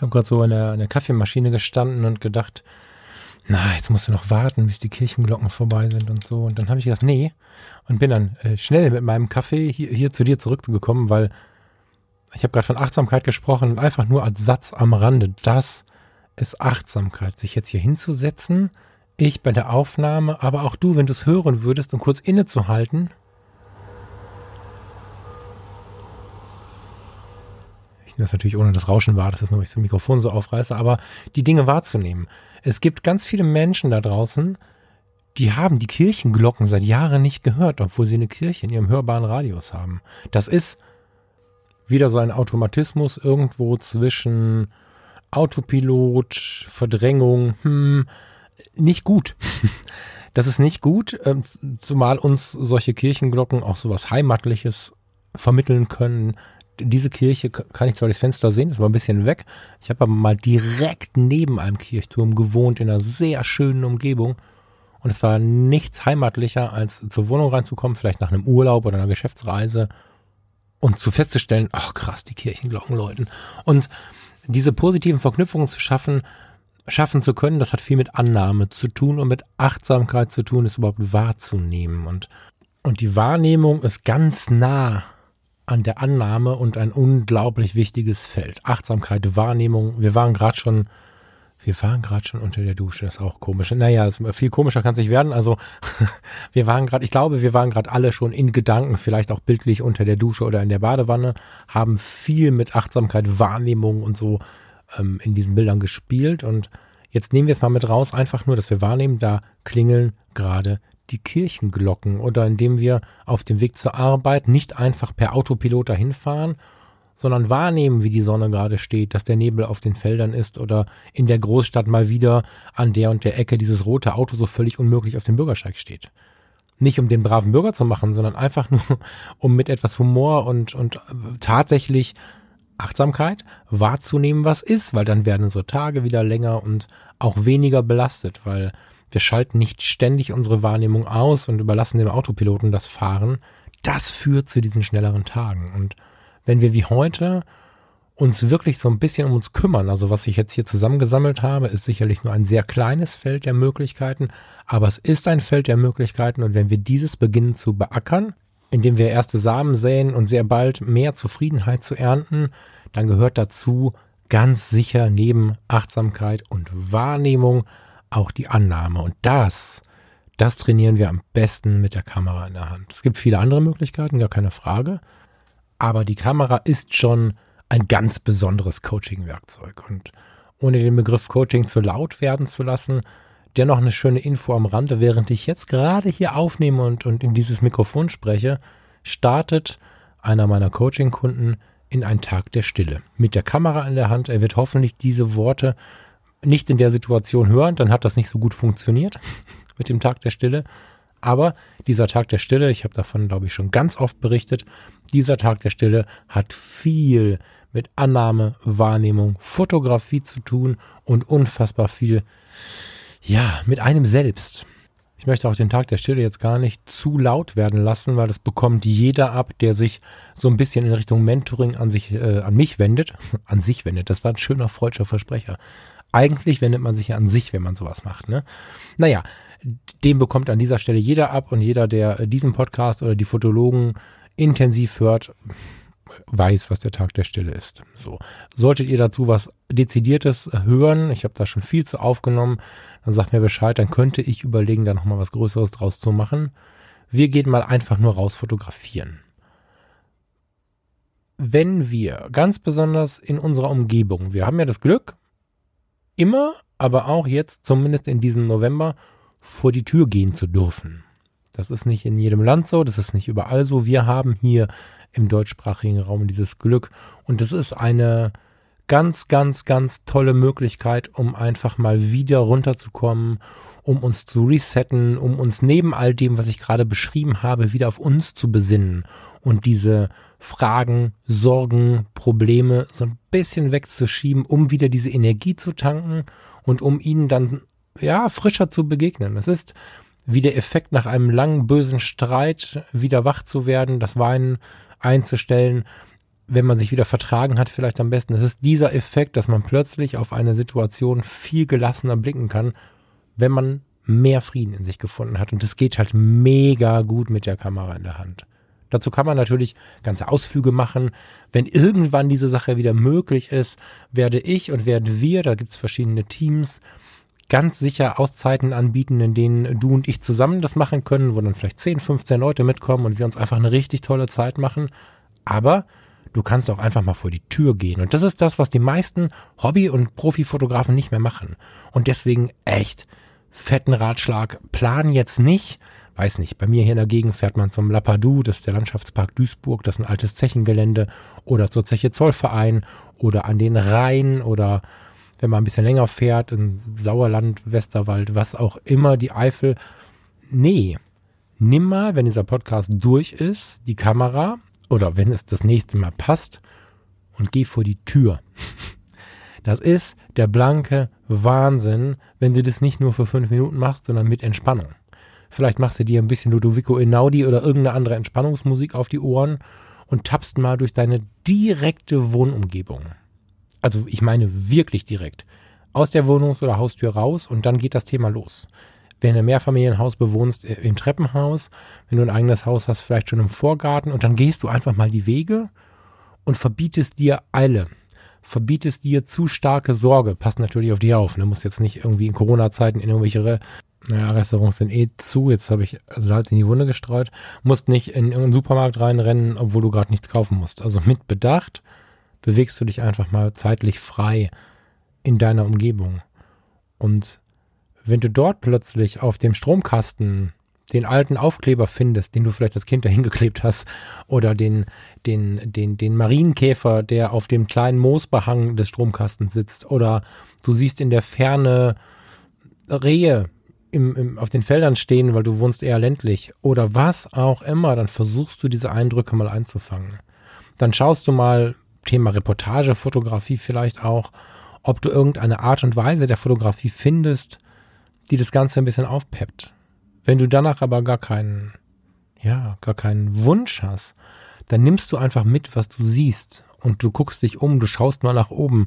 habe gerade so an der, an der Kaffeemaschine gestanden und gedacht, na, jetzt musst du noch warten, bis die Kirchenglocken vorbei sind und so. Und dann habe ich gedacht, nee. Und bin dann äh, schnell mit meinem Kaffee hier, hier zu dir zurückgekommen, weil ich habe gerade von Achtsamkeit gesprochen und einfach nur als Satz am Rande. Das ist Achtsamkeit, sich jetzt hier hinzusetzen, ich bei der Aufnahme, aber auch du, wenn du es hören würdest, um kurz innezuhalten Ich nehme das natürlich ohne das Rauschen wahr, dass das nur ich das Mikrofon so aufreiße, aber die Dinge wahrzunehmen. Es gibt ganz viele Menschen da draußen, die haben die Kirchenglocken seit Jahren nicht gehört, obwohl sie eine Kirche in ihrem hörbaren Radius haben. Das ist wieder so ein Automatismus irgendwo zwischen Autopilot, Verdrängung, hm, nicht gut. Das ist nicht gut, ähm, zumal uns solche Kirchenglocken auch so was Heimatliches vermitteln können, diese Kirche kann ich zwar durchs Fenster sehen, ist aber ein bisschen weg. Ich habe aber mal direkt neben einem Kirchturm gewohnt, in einer sehr schönen Umgebung. Und es war nichts heimatlicher, als zur Wohnung reinzukommen, vielleicht nach einem Urlaub oder einer Geschäftsreise und zu festzustellen, ach krass, die Kirchenglocken läuten. Und diese positiven Verknüpfungen zu schaffen, schaffen zu können, das hat viel mit Annahme zu tun und mit Achtsamkeit zu tun, es überhaupt wahrzunehmen. Und, und die Wahrnehmung ist ganz nah an der Annahme und ein unglaublich wichtiges Feld. Achtsamkeit, Wahrnehmung. Wir waren gerade schon, wir waren gerade schon unter der Dusche, das ist auch komisch. Naja, viel komischer kann es nicht werden. Also wir waren gerade, ich glaube, wir waren gerade alle schon in Gedanken, vielleicht auch bildlich unter der Dusche oder in der Badewanne, haben viel mit Achtsamkeit, Wahrnehmung und so ähm, in diesen Bildern gespielt. Und jetzt nehmen wir es mal mit raus, einfach nur, dass wir wahrnehmen, da klingeln gerade die Kirchenglocken oder indem wir auf dem Weg zur Arbeit nicht einfach per Autopilot dahin fahren, sondern wahrnehmen, wie die Sonne gerade steht, dass der Nebel auf den Feldern ist oder in der Großstadt mal wieder an der und der Ecke dieses rote Auto so völlig unmöglich auf dem Bürgersteig steht. Nicht um den braven Bürger zu machen, sondern einfach nur, um mit etwas Humor und, und tatsächlich Achtsamkeit wahrzunehmen, was ist, weil dann werden unsere Tage wieder länger und auch weniger belastet, weil wir schalten nicht ständig unsere Wahrnehmung aus und überlassen dem Autopiloten das Fahren. Das führt zu diesen schnelleren Tagen. Und wenn wir wie heute uns wirklich so ein bisschen um uns kümmern, also was ich jetzt hier zusammengesammelt habe, ist sicherlich nur ein sehr kleines Feld der Möglichkeiten, aber es ist ein Feld der Möglichkeiten und wenn wir dieses beginnen zu beackern, indem wir erste Samen säen und sehr bald mehr Zufriedenheit zu ernten, dann gehört dazu ganz sicher neben Achtsamkeit und Wahrnehmung auch die Annahme. Und das, das trainieren wir am besten mit der Kamera in der Hand. Es gibt viele andere Möglichkeiten, gar keine Frage. Aber die Kamera ist schon ein ganz besonderes Coaching-Werkzeug. Und ohne den Begriff Coaching zu laut werden zu lassen, dennoch eine schöne Info am Rande, während ich jetzt gerade hier aufnehme und, und in dieses Mikrofon spreche, startet einer meiner Coaching-Kunden in einen Tag der Stille. Mit der Kamera in der Hand. Er wird hoffentlich diese Worte nicht in der Situation hören, dann hat das nicht so gut funktioniert mit dem Tag der Stille. Aber dieser Tag der Stille, ich habe davon, glaube ich, schon ganz oft berichtet, dieser Tag der Stille hat viel mit Annahme, Wahrnehmung, Fotografie zu tun und unfassbar viel, ja, mit einem selbst. Ich möchte auch den Tag der Stille jetzt gar nicht zu laut werden lassen, weil das bekommt jeder ab, der sich so ein bisschen in Richtung Mentoring an sich, äh, an mich wendet. An sich wendet. Das war ein schöner freudscher Versprecher. Eigentlich wendet man sich ja an sich, wenn man sowas macht, ne? Naja, den bekommt an dieser Stelle jeder ab und jeder, der diesen Podcast oder die Fotologen intensiv hört, weiß, was der Tag der Stille ist. So. Solltet ihr dazu was Dezidiertes hören, ich habe da schon viel zu aufgenommen, dann sagt mir Bescheid, dann könnte ich überlegen, da nochmal was Größeres draus zu machen. Wir gehen mal einfach nur raus fotografieren. Wenn wir ganz besonders in unserer Umgebung, wir haben ja das Glück, immer, aber auch jetzt, zumindest in diesem November, vor die Tür gehen zu dürfen. Das ist nicht in jedem Land so, das ist nicht überall so. Wir haben hier im deutschsprachigen Raum dieses Glück und es ist eine ganz, ganz, ganz tolle Möglichkeit, um einfach mal wieder runterzukommen, um uns zu resetten, um uns neben all dem, was ich gerade beschrieben habe, wieder auf uns zu besinnen und diese Fragen, Sorgen, Probleme so ein bisschen wegzuschieben, um wieder diese Energie zu tanken und um ihnen dann ja frischer zu begegnen. Das ist wie der Effekt nach einem langen bösen Streit wieder wach zu werden, das Weinen einzustellen, wenn man sich wieder vertragen hat, vielleicht am besten. Es ist dieser Effekt, dass man plötzlich auf eine Situation viel gelassener blicken kann, wenn man mehr Frieden in sich gefunden hat. Und das geht halt mega gut mit der Kamera in der Hand. Dazu kann man natürlich ganze Ausflüge machen. Wenn irgendwann diese Sache wieder möglich ist, werde ich und werden wir, da gibt es verschiedene Teams, ganz sicher Auszeiten anbieten, in denen du und ich zusammen das machen können, wo dann vielleicht 10, 15 Leute mitkommen und wir uns einfach eine richtig tolle Zeit machen. Aber du kannst auch einfach mal vor die Tür gehen. Und das ist das, was die meisten Hobby- und Profifotografen nicht mehr machen. Und deswegen echt fetten Ratschlag. Plan jetzt nicht. Weiß nicht, bei mir hier in der Gegend fährt man zum Lapadou, das ist der Landschaftspark Duisburg, das ist ein altes Zechengelände, oder zur Zeche Zollverein, oder an den Rhein, oder wenn man ein bisschen länger fährt, in Sauerland, Westerwald, was auch immer, die Eifel. Nee, nimm mal, wenn dieser Podcast durch ist, die Kamera oder wenn es das nächste Mal passt und geh vor die Tür. Das ist der blanke Wahnsinn, wenn du das nicht nur für fünf Minuten machst, sondern mit Entspannung. Vielleicht machst du dir ein bisschen Ludovico Einaudi oder irgendeine andere Entspannungsmusik auf die Ohren und tappst mal durch deine direkte Wohnumgebung. Also ich meine wirklich direkt. Aus der Wohnungs- oder Haustür raus und dann geht das Thema los wenn du ein Mehrfamilienhaus bewohnst, äh, im Treppenhaus, wenn du ein eigenes Haus hast, vielleicht schon im Vorgarten und dann gehst du einfach mal die Wege und verbietest dir Eile, verbietest dir zu starke Sorge, passt natürlich auf dich auf, ne? musst jetzt nicht irgendwie in Corona-Zeiten in irgendwelche naja, Restaurants sind eh zu, jetzt habe ich Salz in die Wunde gestreut, musst nicht in irgendeinen Supermarkt reinrennen, obwohl du gerade nichts kaufen musst. Also mit Bedacht bewegst du dich einfach mal zeitlich frei in deiner Umgebung. Und wenn du dort plötzlich auf dem Stromkasten den alten Aufkleber findest, den du vielleicht als Kind dahin geklebt hast, oder den, den, den, den Marienkäfer, der auf dem kleinen Moosbehang des Stromkastens sitzt, oder du siehst in der Ferne Rehe im, im, auf den Feldern stehen, weil du wohnst eher ländlich, oder was auch immer, dann versuchst du diese Eindrücke mal einzufangen. Dann schaust du mal, Thema Reportage, Fotografie vielleicht auch, ob du irgendeine Art und Weise der Fotografie findest, die das Ganze ein bisschen aufpeppt. Wenn du danach aber gar keinen, ja, gar keinen Wunsch hast, dann nimmst du einfach mit, was du siehst und du guckst dich um, du schaust mal nach oben.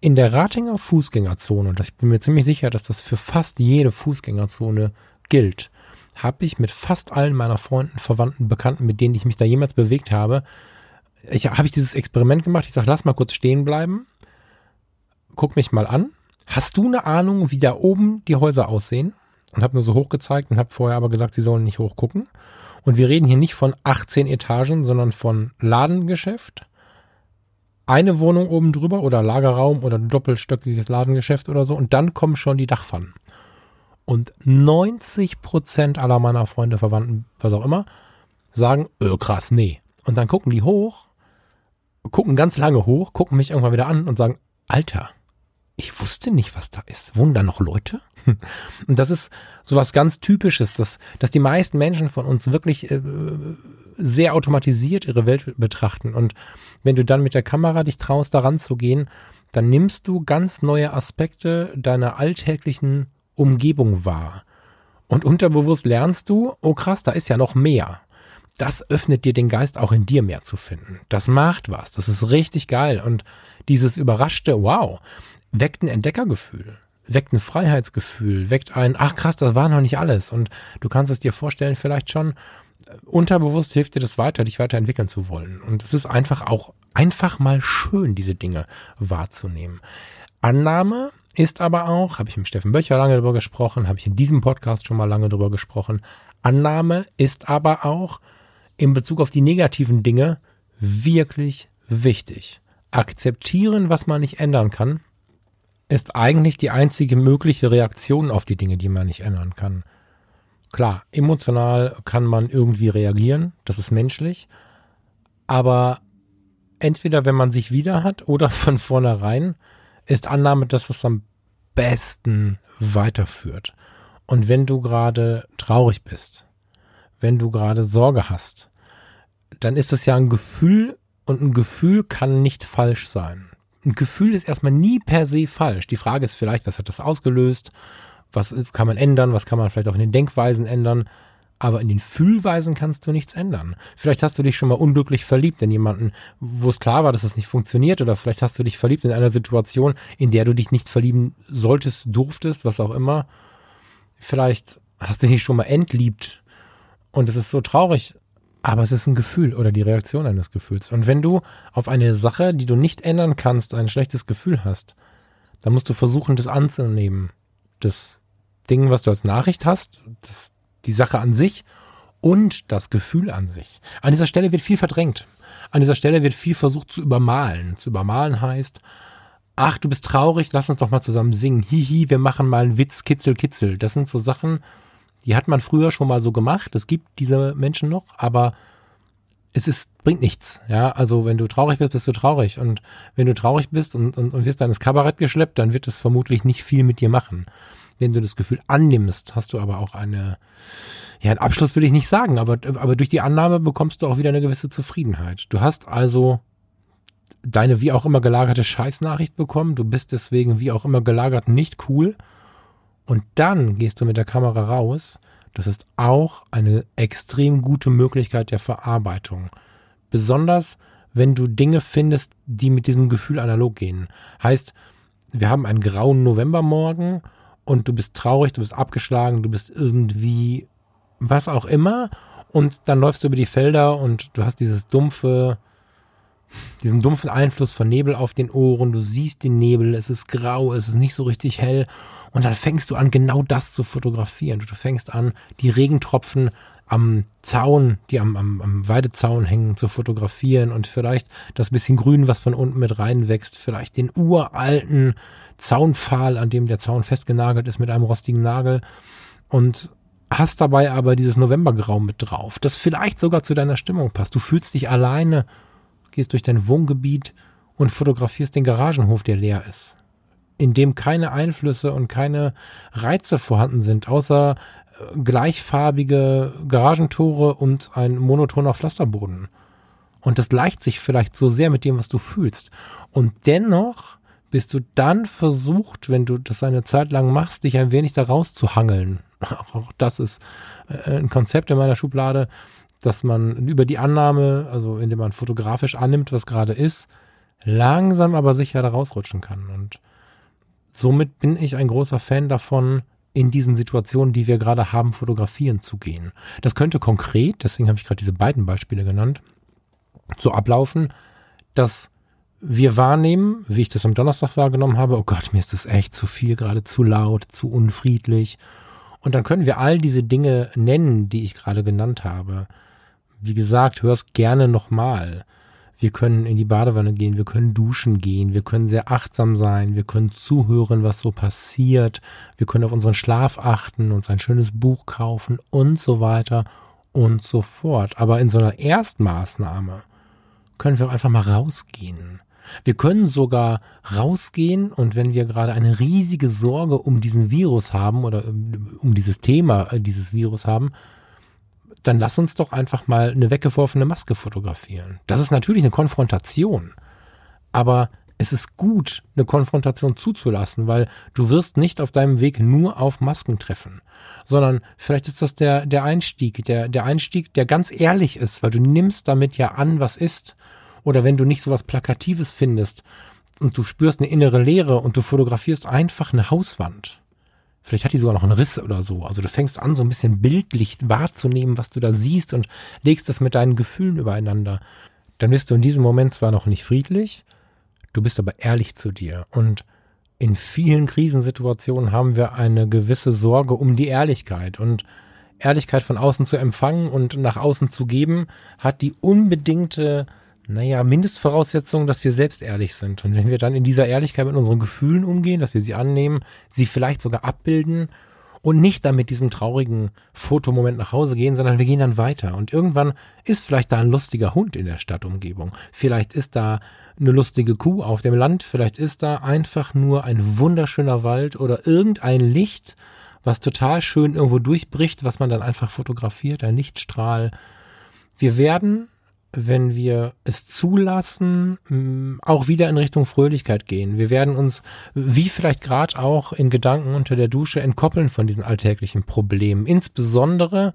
In der Ratinger Fußgängerzone, und ich bin mir ziemlich sicher, dass das für fast jede Fußgängerzone gilt, habe ich mit fast allen meiner Freunden, Verwandten, Bekannten, mit denen ich mich da jemals bewegt habe, ich, habe ich dieses Experiment gemacht. Ich sage, lass mal kurz stehen bleiben. Guck mich mal an. Hast du eine Ahnung, wie da oben die Häuser aussehen? Und habe nur so hochgezeigt und habe vorher aber gesagt, sie sollen nicht hochgucken. Und wir reden hier nicht von 18 Etagen, sondern von Ladengeschäft, eine Wohnung oben drüber oder Lagerraum oder ein doppelstöckiges Ladengeschäft oder so. Und dann kommen schon die Dachpfannen. Und 90 Prozent aller meiner Freunde, Verwandten, was auch immer, sagen, öh, krass, nee. Und dann gucken die hoch, gucken ganz lange hoch, gucken mich irgendwann wieder an und sagen, Alter, ich wusste nicht, was da ist. Wohnen da noch Leute? Und das ist so was ganz Typisches, dass, dass die meisten Menschen von uns wirklich äh, sehr automatisiert ihre Welt betrachten. Und wenn du dann mit der Kamera dich traust, daran zu gehen, dann nimmst du ganz neue Aspekte deiner alltäglichen Umgebung wahr. Und unterbewusst lernst du, oh krass, da ist ja noch mehr. Das öffnet dir den Geist auch in dir mehr zu finden. Das macht was. Das ist richtig geil. Und dieses überraschte, wow, weckt ein Entdeckergefühl, weckt ein Freiheitsgefühl, weckt ein, ach krass, das war noch nicht alles. Und du kannst es dir vorstellen, vielleicht schon äh, unterbewusst hilft dir das weiter, dich weiterentwickeln zu wollen. Und es ist einfach auch einfach mal schön, diese Dinge wahrzunehmen. Annahme ist aber auch, habe ich mit Steffen Böcher lange darüber gesprochen, habe ich in diesem Podcast schon mal lange darüber gesprochen. Annahme ist aber auch in Bezug auf die negativen Dinge wirklich wichtig. Akzeptieren, was man nicht ändern kann, ist eigentlich die einzige mögliche Reaktion auf die Dinge, die man nicht ändern kann. Klar, emotional kann man irgendwie reagieren, das ist menschlich, aber entweder wenn man sich wieder hat oder von vornherein ist Annahme das, was am besten weiterführt. Und wenn du gerade traurig bist, wenn du gerade Sorge hast, dann ist das ja ein Gefühl und ein Gefühl kann nicht falsch sein ein Gefühl ist erstmal nie per se falsch. Die Frage ist vielleicht, was hat das ausgelöst? Was kann man ändern? Was kann man vielleicht auch in den Denkweisen ändern? Aber in den Fühlweisen kannst du nichts ändern. Vielleicht hast du dich schon mal unglücklich verliebt in jemanden, wo es klar war, dass es nicht funktioniert. Oder vielleicht hast du dich verliebt in einer Situation, in der du dich nicht verlieben solltest, durftest, was auch immer. Vielleicht hast du dich schon mal entliebt. Und es ist so traurig. Aber es ist ein Gefühl oder die Reaktion eines Gefühls. Und wenn du auf eine Sache, die du nicht ändern kannst, ein schlechtes Gefühl hast, dann musst du versuchen, das anzunehmen. Das Ding, was du als Nachricht hast, das, die Sache an sich und das Gefühl an sich. An dieser Stelle wird viel verdrängt. An dieser Stelle wird viel versucht zu übermalen. Zu übermalen heißt, ach, du bist traurig, lass uns doch mal zusammen singen. Hihi, wir machen mal einen Witz, kitzel, kitzel. Das sind so Sachen, die hat man früher schon mal so gemacht. Es gibt diese Menschen noch, aber es ist, bringt nichts. Ja, also wenn du traurig bist, bist du traurig. Und wenn du traurig bist und, und, und wirst dann ins Kabarett geschleppt, dann wird es vermutlich nicht viel mit dir machen. Wenn du das Gefühl annimmst, hast du aber auch eine, ja, einen Abschluss will ich nicht sagen, aber, aber durch die Annahme bekommst du auch wieder eine gewisse Zufriedenheit. Du hast also deine wie auch immer gelagerte Scheißnachricht bekommen. Du bist deswegen wie auch immer gelagert nicht cool und dann gehst du mit der Kamera raus. Das ist auch eine extrem gute Möglichkeit der Verarbeitung. Besonders, wenn du Dinge findest, die mit diesem Gefühl analog gehen. Heißt, wir haben einen grauen Novembermorgen und du bist traurig, du bist abgeschlagen, du bist irgendwie was auch immer und dann läufst du über die Felder und du hast dieses dumpfe, diesen dumpfen Einfluss von Nebel auf den Ohren, du siehst den Nebel, es ist grau, es ist nicht so richtig hell. Und dann fängst du an, genau das zu fotografieren. Du fängst an, die Regentropfen am Zaun, die am, am, am Weidezaun hängen, zu fotografieren und vielleicht das bisschen Grün, was von unten mit reinwächst, vielleicht den uralten Zaunpfahl, an dem der Zaun festgenagelt ist mit einem rostigen Nagel. Und hast dabei aber dieses Novembergrau mit drauf, das vielleicht sogar zu deiner Stimmung passt. Du fühlst dich alleine, gehst durch dein Wohngebiet und fotografierst den Garagenhof, der leer ist in dem keine Einflüsse und keine Reize vorhanden sind, außer äh, gleichfarbige Garagentore und ein monotoner Pflasterboden. Und das leicht sich vielleicht so sehr mit dem, was du fühlst. Und dennoch bist du dann versucht, wenn du das eine Zeit lang machst, dich ein wenig da rauszuhangeln. Auch das ist äh, ein Konzept in meiner Schublade, dass man über die Annahme, also indem man fotografisch annimmt, was gerade ist, langsam aber sicher da rausrutschen kann. Und somit bin ich ein großer Fan davon, in diesen Situationen, die wir gerade haben, fotografieren zu gehen. Das könnte konkret, deswegen habe ich gerade diese beiden Beispiele genannt, so ablaufen, dass wir wahrnehmen, wie ich das am Donnerstag wahrgenommen habe, oh Gott, mir ist das echt zu viel, gerade zu laut, zu unfriedlich. Und dann können wir all diese Dinge nennen, die ich gerade genannt habe. Wie gesagt, hör es gerne nochmal. Wir können in die Badewanne gehen, wir können duschen gehen, wir können sehr achtsam sein, wir können zuhören, was so passiert, wir können auf unseren Schlaf achten, uns ein schönes Buch kaufen und so weiter und so fort. Aber in so einer Erstmaßnahme können wir auch einfach mal rausgehen. Wir können sogar rausgehen und wenn wir gerade eine riesige Sorge um diesen Virus haben oder um dieses Thema äh, dieses Virus haben, dann lass uns doch einfach mal eine weggeworfene Maske fotografieren. Das ist natürlich eine Konfrontation. Aber es ist gut, eine Konfrontation zuzulassen, weil du wirst nicht auf deinem Weg nur auf Masken treffen, sondern vielleicht ist das der, der Einstieg, der, der Einstieg, der ganz ehrlich ist, weil du nimmst damit ja an, was ist. Oder wenn du nicht so was Plakatives findest und du spürst eine innere Leere und du fotografierst einfach eine Hauswand Vielleicht hat die sogar noch einen Riss oder so. Also du fängst an, so ein bisschen bildlich wahrzunehmen, was du da siehst und legst das mit deinen Gefühlen übereinander. Dann bist du in diesem Moment zwar noch nicht friedlich, du bist aber ehrlich zu dir. Und in vielen Krisensituationen haben wir eine gewisse Sorge um die Ehrlichkeit. Und Ehrlichkeit von außen zu empfangen und nach außen zu geben, hat die unbedingte naja, Mindestvoraussetzung, dass wir selbst ehrlich sind. Und wenn wir dann in dieser Ehrlichkeit mit unseren Gefühlen umgehen, dass wir sie annehmen, sie vielleicht sogar abbilden und nicht dann mit diesem traurigen Fotomoment nach Hause gehen, sondern wir gehen dann weiter. Und irgendwann ist vielleicht da ein lustiger Hund in der Stadtumgebung. Vielleicht ist da eine lustige Kuh auf dem Land. Vielleicht ist da einfach nur ein wunderschöner Wald oder irgendein Licht, was total schön irgendwo durchbricht, was man dann einfach fotografiert, ein Lichtstrahl. Wir werden wenn wir es zulassen, auch wieder in Richtung Fröhlichkeit gehen. Wir werden uns, wie vielleicht gerade auch in Gedanken unter der Dusche, entkoppeln von diesen alltäglichen Problemen. Insbesondere,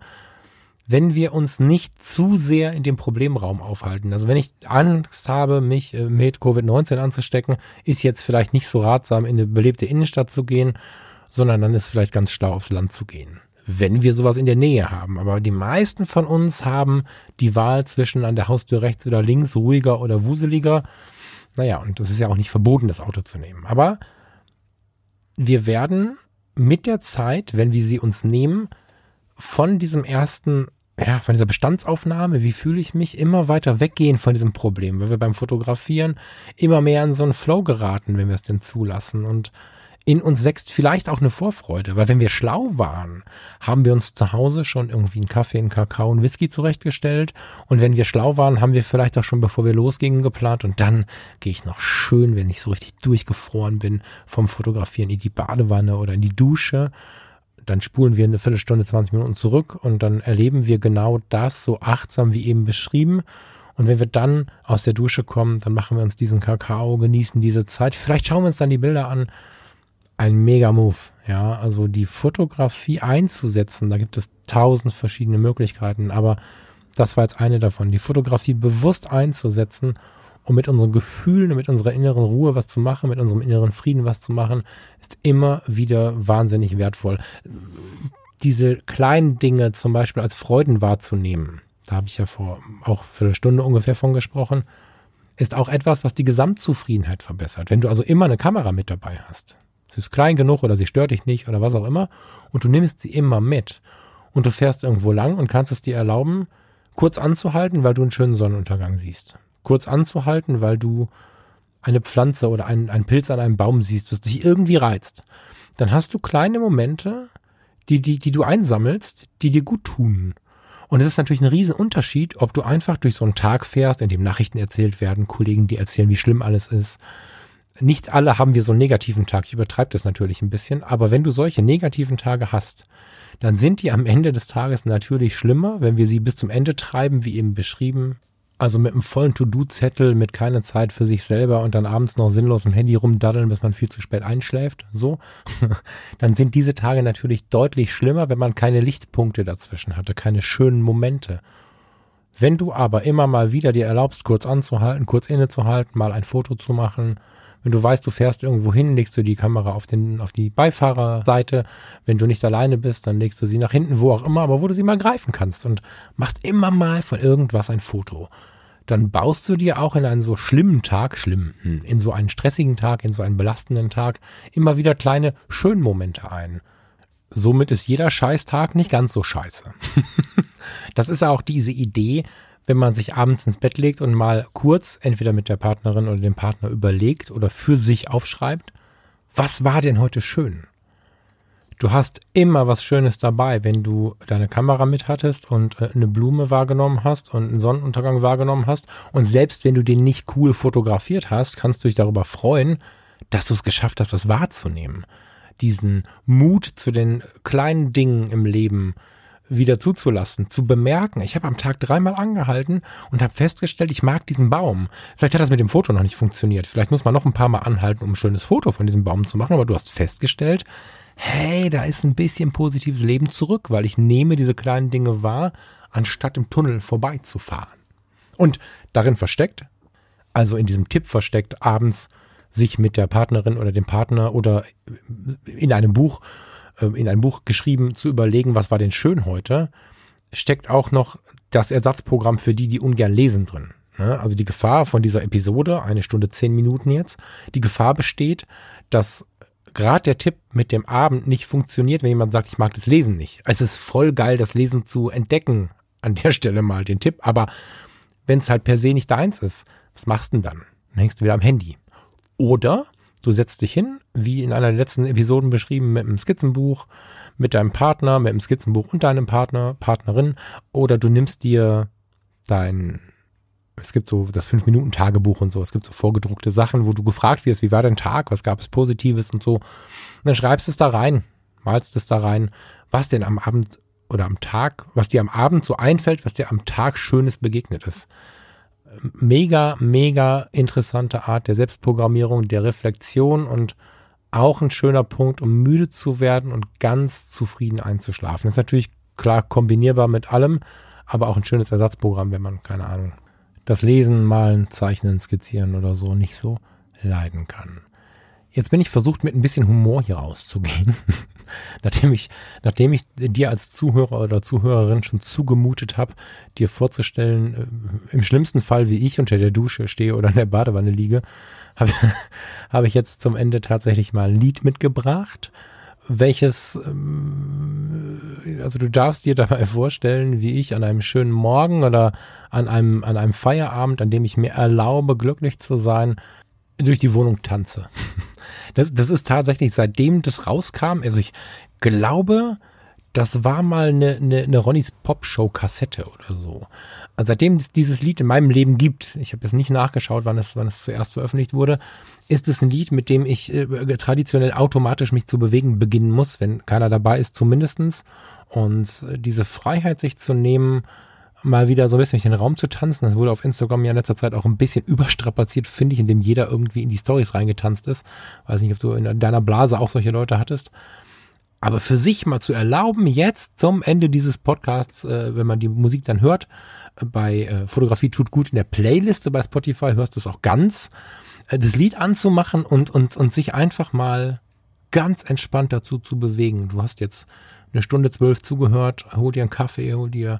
wenn wir uns nicht zu sehr in dem Problemraum aufhalten. Also wenn ich Angst habe, mich äh, mit Covid-19 anzustecken, ist jetzt vielleicht nicht so ratsam, in eine belebte Innenstadt zu gehen, sondern dann ist vielleicht ganz schlau aufs Land zu gehen wenn wir sowas in der Nähe haben. Aber die meisten von uns haben die Wahl zwischen an der Haustür rechts oder links, ruhiger oder wuseliger. Naja, und das ist ja auch nicht verboten, das Auto zu nehmen. Aber wir werden mit der Zeit, wenn wir sie uns nehmen, von diesem ersten, ja, von dieser Bestandsaufnahme, wie fühle ich mich, immer weiter weggehen von diesem Problem, weil wir beim Fotografieren immer mehr in so einen Flow geraten, wenn wir es denn zulassen. Und in uns wächst vielleicht auch eine Vorfreude, weil wenn wir schlau waren, haben wir uns zu Hause schon irgendwie einen Kaffee, einen Kakao, einen Whisky zurechtgestellt und wenn wir schlau waren, haben wir vielleicht auch schon bevor wir losgingen geplant und dann gehe ich noch schön, wenn ich so richtig durchgefroren bin, vom Fotografieren in die Badewanne oder in die Dusche. Dann spulen wir eine Viertelstunde, 20 Minuten zurück und dann erleben wir genau das so achtsam wie eben beschrieben. Und wenn wir dann aus der Dusche kommen, dann machen wir uns diesen Kakao, genießen diese Zeit. Vielleicht schauen wir uns dann die Bilder an ein Mega-Move. Ja, also die Fotografie einzusetzen, da gibt es tausend verschiedene Möglichkeiten, aber das war jetzt eine davon. Die Fotografie bewusst einzusetzen, um mit unseren Gefühlen mit unserer inneren Ruhe was zu machen, mit unserem inneren Frieden was zu machen, ist immer wieder wahnsinnig wertvoll. Diese kleinen Dinge zum Beispiel als Freuden wahrzunehmen, da habe ich ja vor auch für eine Stunde ungefähr von gesprochen, ist auch etwas, was die Gesamtzufriedenheit verbessert. Wenn du also immer eine Kamera mit dabei hast, Sie ist klein genug oder sie stört dich nicht oder was auch immer. Und du nimmst sie immer mit. Und du fährst irgendwo lang und kannst es dir erlauben, kurz anzuhalten, weil du einen schönen Sonnenuntergang siehst. Kurz anzuhalten, weil du eine Pflanze oder einen, einen Pilz an einem Baum siehst, was dich irgendwie reizt. Dann hast du kleine Momente, die, die, die du einsammelst, die dir gut tun. Und es ist natürlich ein Riesenunterschied, ob du einfach durch so einen Tag fährst, in dem Nachrichten erzählt werden, Kollegen, die erzählen, wie schlimm alles ist, nicht alle haben wir so einen negativen Tag. Ich übertreibe das natürlich ein bisschen. Aber wenn du solche negativen Tage hast, dann sind die am Ende des Tages natürlich schlimmer, wenn wir sie bis zum Ende treiben, wie eben beschrieben. Also mit einem vollen To-Do-Zettel, mit keiner Zeit für sich selber und dann abends noch sinnlos im Handy rumdaddeln, bis man viel zu spät einschläft. So. dann sind diese Tage natürlich deutlich schlimmer, wenn man keine Lichtpunkte dazwischen hatte, keine schönen Momente. Wenn du aber immer mal wieder dir erlaubst, kurz anzuhalten, kurz innezuhalten, mal ein Foto zu machen, Wenn du weißt, du fährst irgendwo hin, legst du die Kamera auf, den, auf die Beifahrerseite. Wenn du nicht alleine bist, dann legst du sie nach hinten, wo auch immer, aber wo du sie mal greifen kannst und machst immer mal von irgendwas ein Foto. Dann baust du dir auch in einen so schlimmen Tag, schlimm, hm, in so einen stressigen Tag, in so einen belastenden Tag, immer wieder kleine Schönmomente ein. Somit ist jeder Scheißtag nicht ganz so scheiße. das ist auch diese Idee, wenn man sich abends ins Bett legt und mal kurz entweder mit der Partnerin oder dem Partner überlegt oder für sich aufschreibt, was war denn heute schön? Du hast immer was Schönes dabei, wenn du deine Kamera mit hattest und äh, eine Blume wahrgenommen hast und einen Sonnenuntergang wahrgenommen hast. Und selbst wenn du den nicht cool fotografiert hast, kannst du dich darüber freuen, dass du es geschafft hast, das wahrzunehmen. Diesen Mut zu den kleinen Dingen im Leben, wieder zuzulassen, zu bemerken. Ich habe am Tag dreimal angehalten und habe festgestellt, ich mag diesen Baum. Vielleicht hat das mit dem Foto noch nicht funktioniert. Vielleicht muss man noch ein paar Mal anhalten, um ein schönes Foto von diesem Baum zu machen. Aber du hast festgestellt, hey, da ist ein bisschen positives Leben zurück, weil ich nehme diese kleinen Dinge wahr, anstatt im Tunnel vorbeizufahren. Und darin versteckt, also in diesem Tipp versteckt, abends sich mit der Partnerin oder dem Partner oder in einem Buch in ein Buch geschrieben, zu überlegen, was war denn schön heute, steckt auch noch das Ersatzprogramm für die, die ungern lesen drin. Ne? Also die Gefahr von dieser Episode, eine Stunde zehn Minuten jetzt, die Gefahr besteht, dass gerade der Tipp mit dem Abend nicht funktioniert, wenn jemand sagt, ich mag das Lesen nicht. Es ist voll geil, das Lesen zu entdecken. An der Stelle mal den Tipp. Aber wenn es halt per se nicht deins ist, was machst du denn dann? Dann hängst du wieder am Handy. Oder Du setzt dich hin, wie in einer der letzten Episoden beschrieben, mit einem Skizzenbuch, mit deinem Partner, mit dem Skizzenbuch und deinem Partner, Partnerin, oder du nimmst dir dein, es gibt so das 5-Minuten-Tagebuch und so, es gibt so vorgedruckte Sachen, wo du gefragt wirst, wie war dein Tag, was gab es Positives und so. Und dann schreibst du es da rein, malst es da rein, was denn am Abend oder am Tag, was dir am Abend so einfällt, was dir am Tag Schönes begegnet ist mega, mega interessante Art der Selbstprogrammierung, der Reflexion und auch ein schöner Punkt, um müde zu werden und ganz zufrieden einzuschlafen. Das ist natürlich klar kombinierbar mit allem, aber auch ein schönes Ersatzprogramm, wenn man, keine Ahnung, das Lesen, Malen, Zeichnen, Skizzieren oder so nicht so leiden kann. Jetzt bin ich versucht, mit ein bisschen Humor hier rauszugehen. nachdem ich, nachdem ich dir als Zuhörer oder Zuhörerin schon zugemutet habe, dir vorzustellen, äh, im schlimmsten Fall, wie ich unter der Dusche stehe oder in der Badewanne liege, habe hab ich jetzt zum Ende tatsächlich mal ein Lied mitgebracht, welches, ähm, also du darfst dir dabei vorstellen, wie ich an einem schönen Morgen oder an einem, an einem Feierabend, an dem ich mir erlaube, glücklich zu sein, durch die Wohnung tanze. Das, das ist tatsächlich, seitdem das rauskam, also ich glaube, das war mal eine, eine, eine Ronnys Pop-Show-Kassette oder so. Also seitdem es dieses Lied in meinem Leben gibt, ich habe jetzt nicht nachgeschaut, wann es, wann es zuerst veröffentlicht wurde, ist es ein Lied, mit dem ich äh, traditionell automatisch mich zu bewegen beginnen muss, wenn keiner dabei ist zumindestens. Und diese Freiheit, sich zu nehmen, mal wieder so ein bisschen in den Raum zu tanzen. Das wurde auf Instagram ja in letzter Zeit auch ein bisschen überstrapaziert, finde ich, indem jeder irgendwie in die Stories reingetanzt ist. Weiß nicht, ob du in deiner Blase auch solche Leute hattest. Aber für sich mal zu erlauben, jetzt zum Ende dieses Podcasts, äh, wenn man die Musik dann hört, äh, bei äh, Fotografie tut gut in der Playliste bei Spotify, hörst du es auch ganz, äh, das Lied anzumachen und, und, und sich einfach mal ganz entspannt dazu zu bewegen. Du hast jetzt eine Stunde zwölf zugehört, hol dir einen Kaffee, hol dir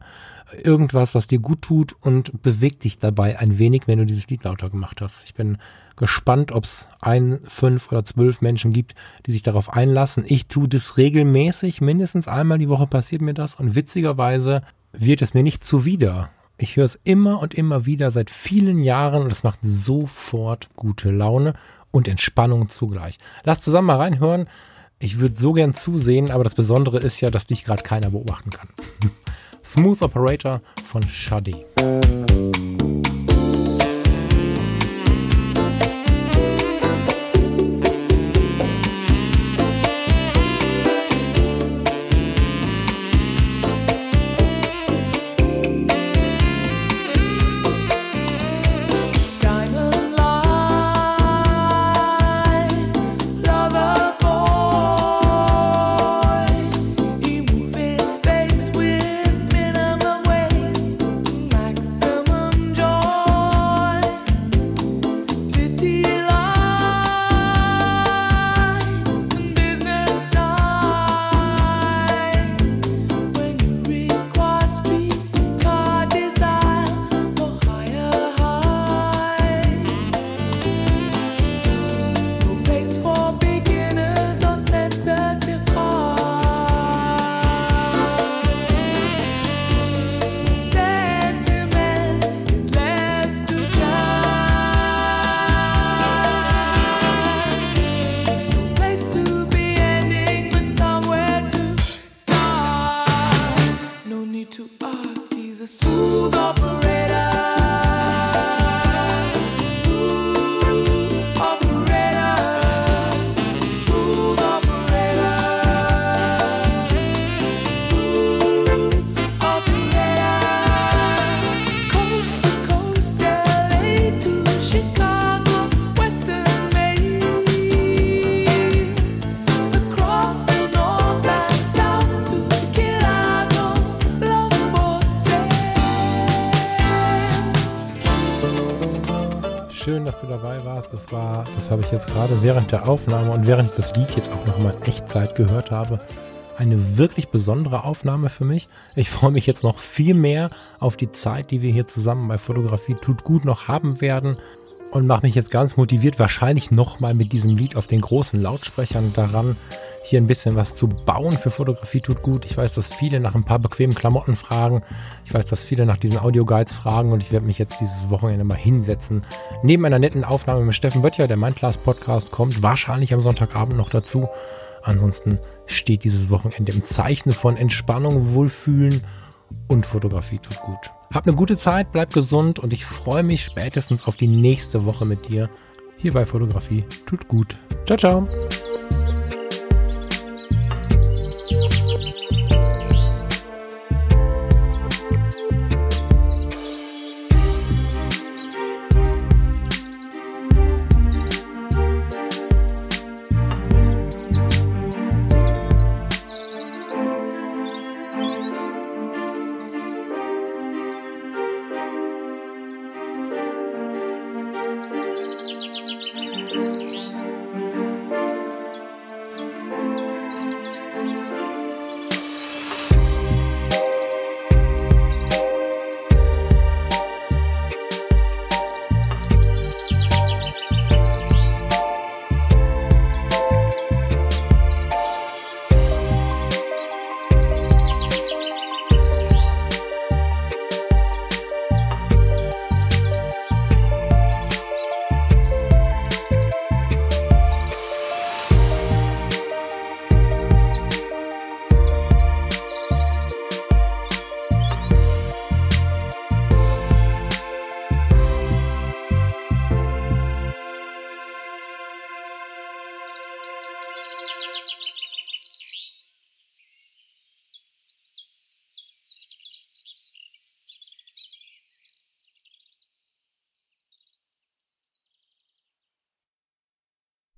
irgendwas, was dir gut tut und bewegt dich dabei ein wenig, wenn du dieses Lied lauter gemacht hast. Ich bin gespannt, ob es ein, fünf oder zwölf Menschen gibt, die sich darauf einlassen. Ich tue das regelmäßig, mindestens einmal die Woche passiert mir das und witzigerweise wird es mir nicht zuwider. Ich höre es immer und immer wieder seit vielen Jahren und es macht sofort gute Laune und Entspannung zugleich. Lass zusammen mal reinhören. Ich würde so gern zusehen, aber das Besondere ist ja, dass dich gerade keiner beobachten kann. Smooth Operator von Shadi. Schön, dass du dabei warst. Das war, das habe ich jetzt gerade während der Aufnahme und während ich das Lied jetzt auch nochmal in Echtzeit gehört habe, eine wirklich besondere Aufnahme für mich. Ich freue mich jetzt noch viel mehr auf die Zeit, die wir hier zusammen bei Fotografie tut gut noch haben werden und mache mich jetzt ganz motiviert, wahrscheinlich nochmal mit diesem Lied auf den großen Lautsprechern daran, hier ein bisschen was zu bauen für Fotografie tut gut. Ich weiß, dass viele nach ein paar bequemen Klamotten fragen. Ich weiß, dass viele nach diesen Audioguides fragen und ich werde mich jetzt dieses Wochenende mal hinsetzen. Neben einer netten Aufnahme mit Steffen Böttcher, der Mindclass Podcast kommt, wahrscheinlich am Sonntagabend noch dazu. Ansonsten steht dieses Wochenende im Zeichen von Entspannung, Wohlfühlen und Fotografie tut gut. Hab eine gute Zeit, bleib gesund und ich freue mich spätestens auf die nächste Woche mit dir hier bei Fotografie tut gut. Ciao, ciao.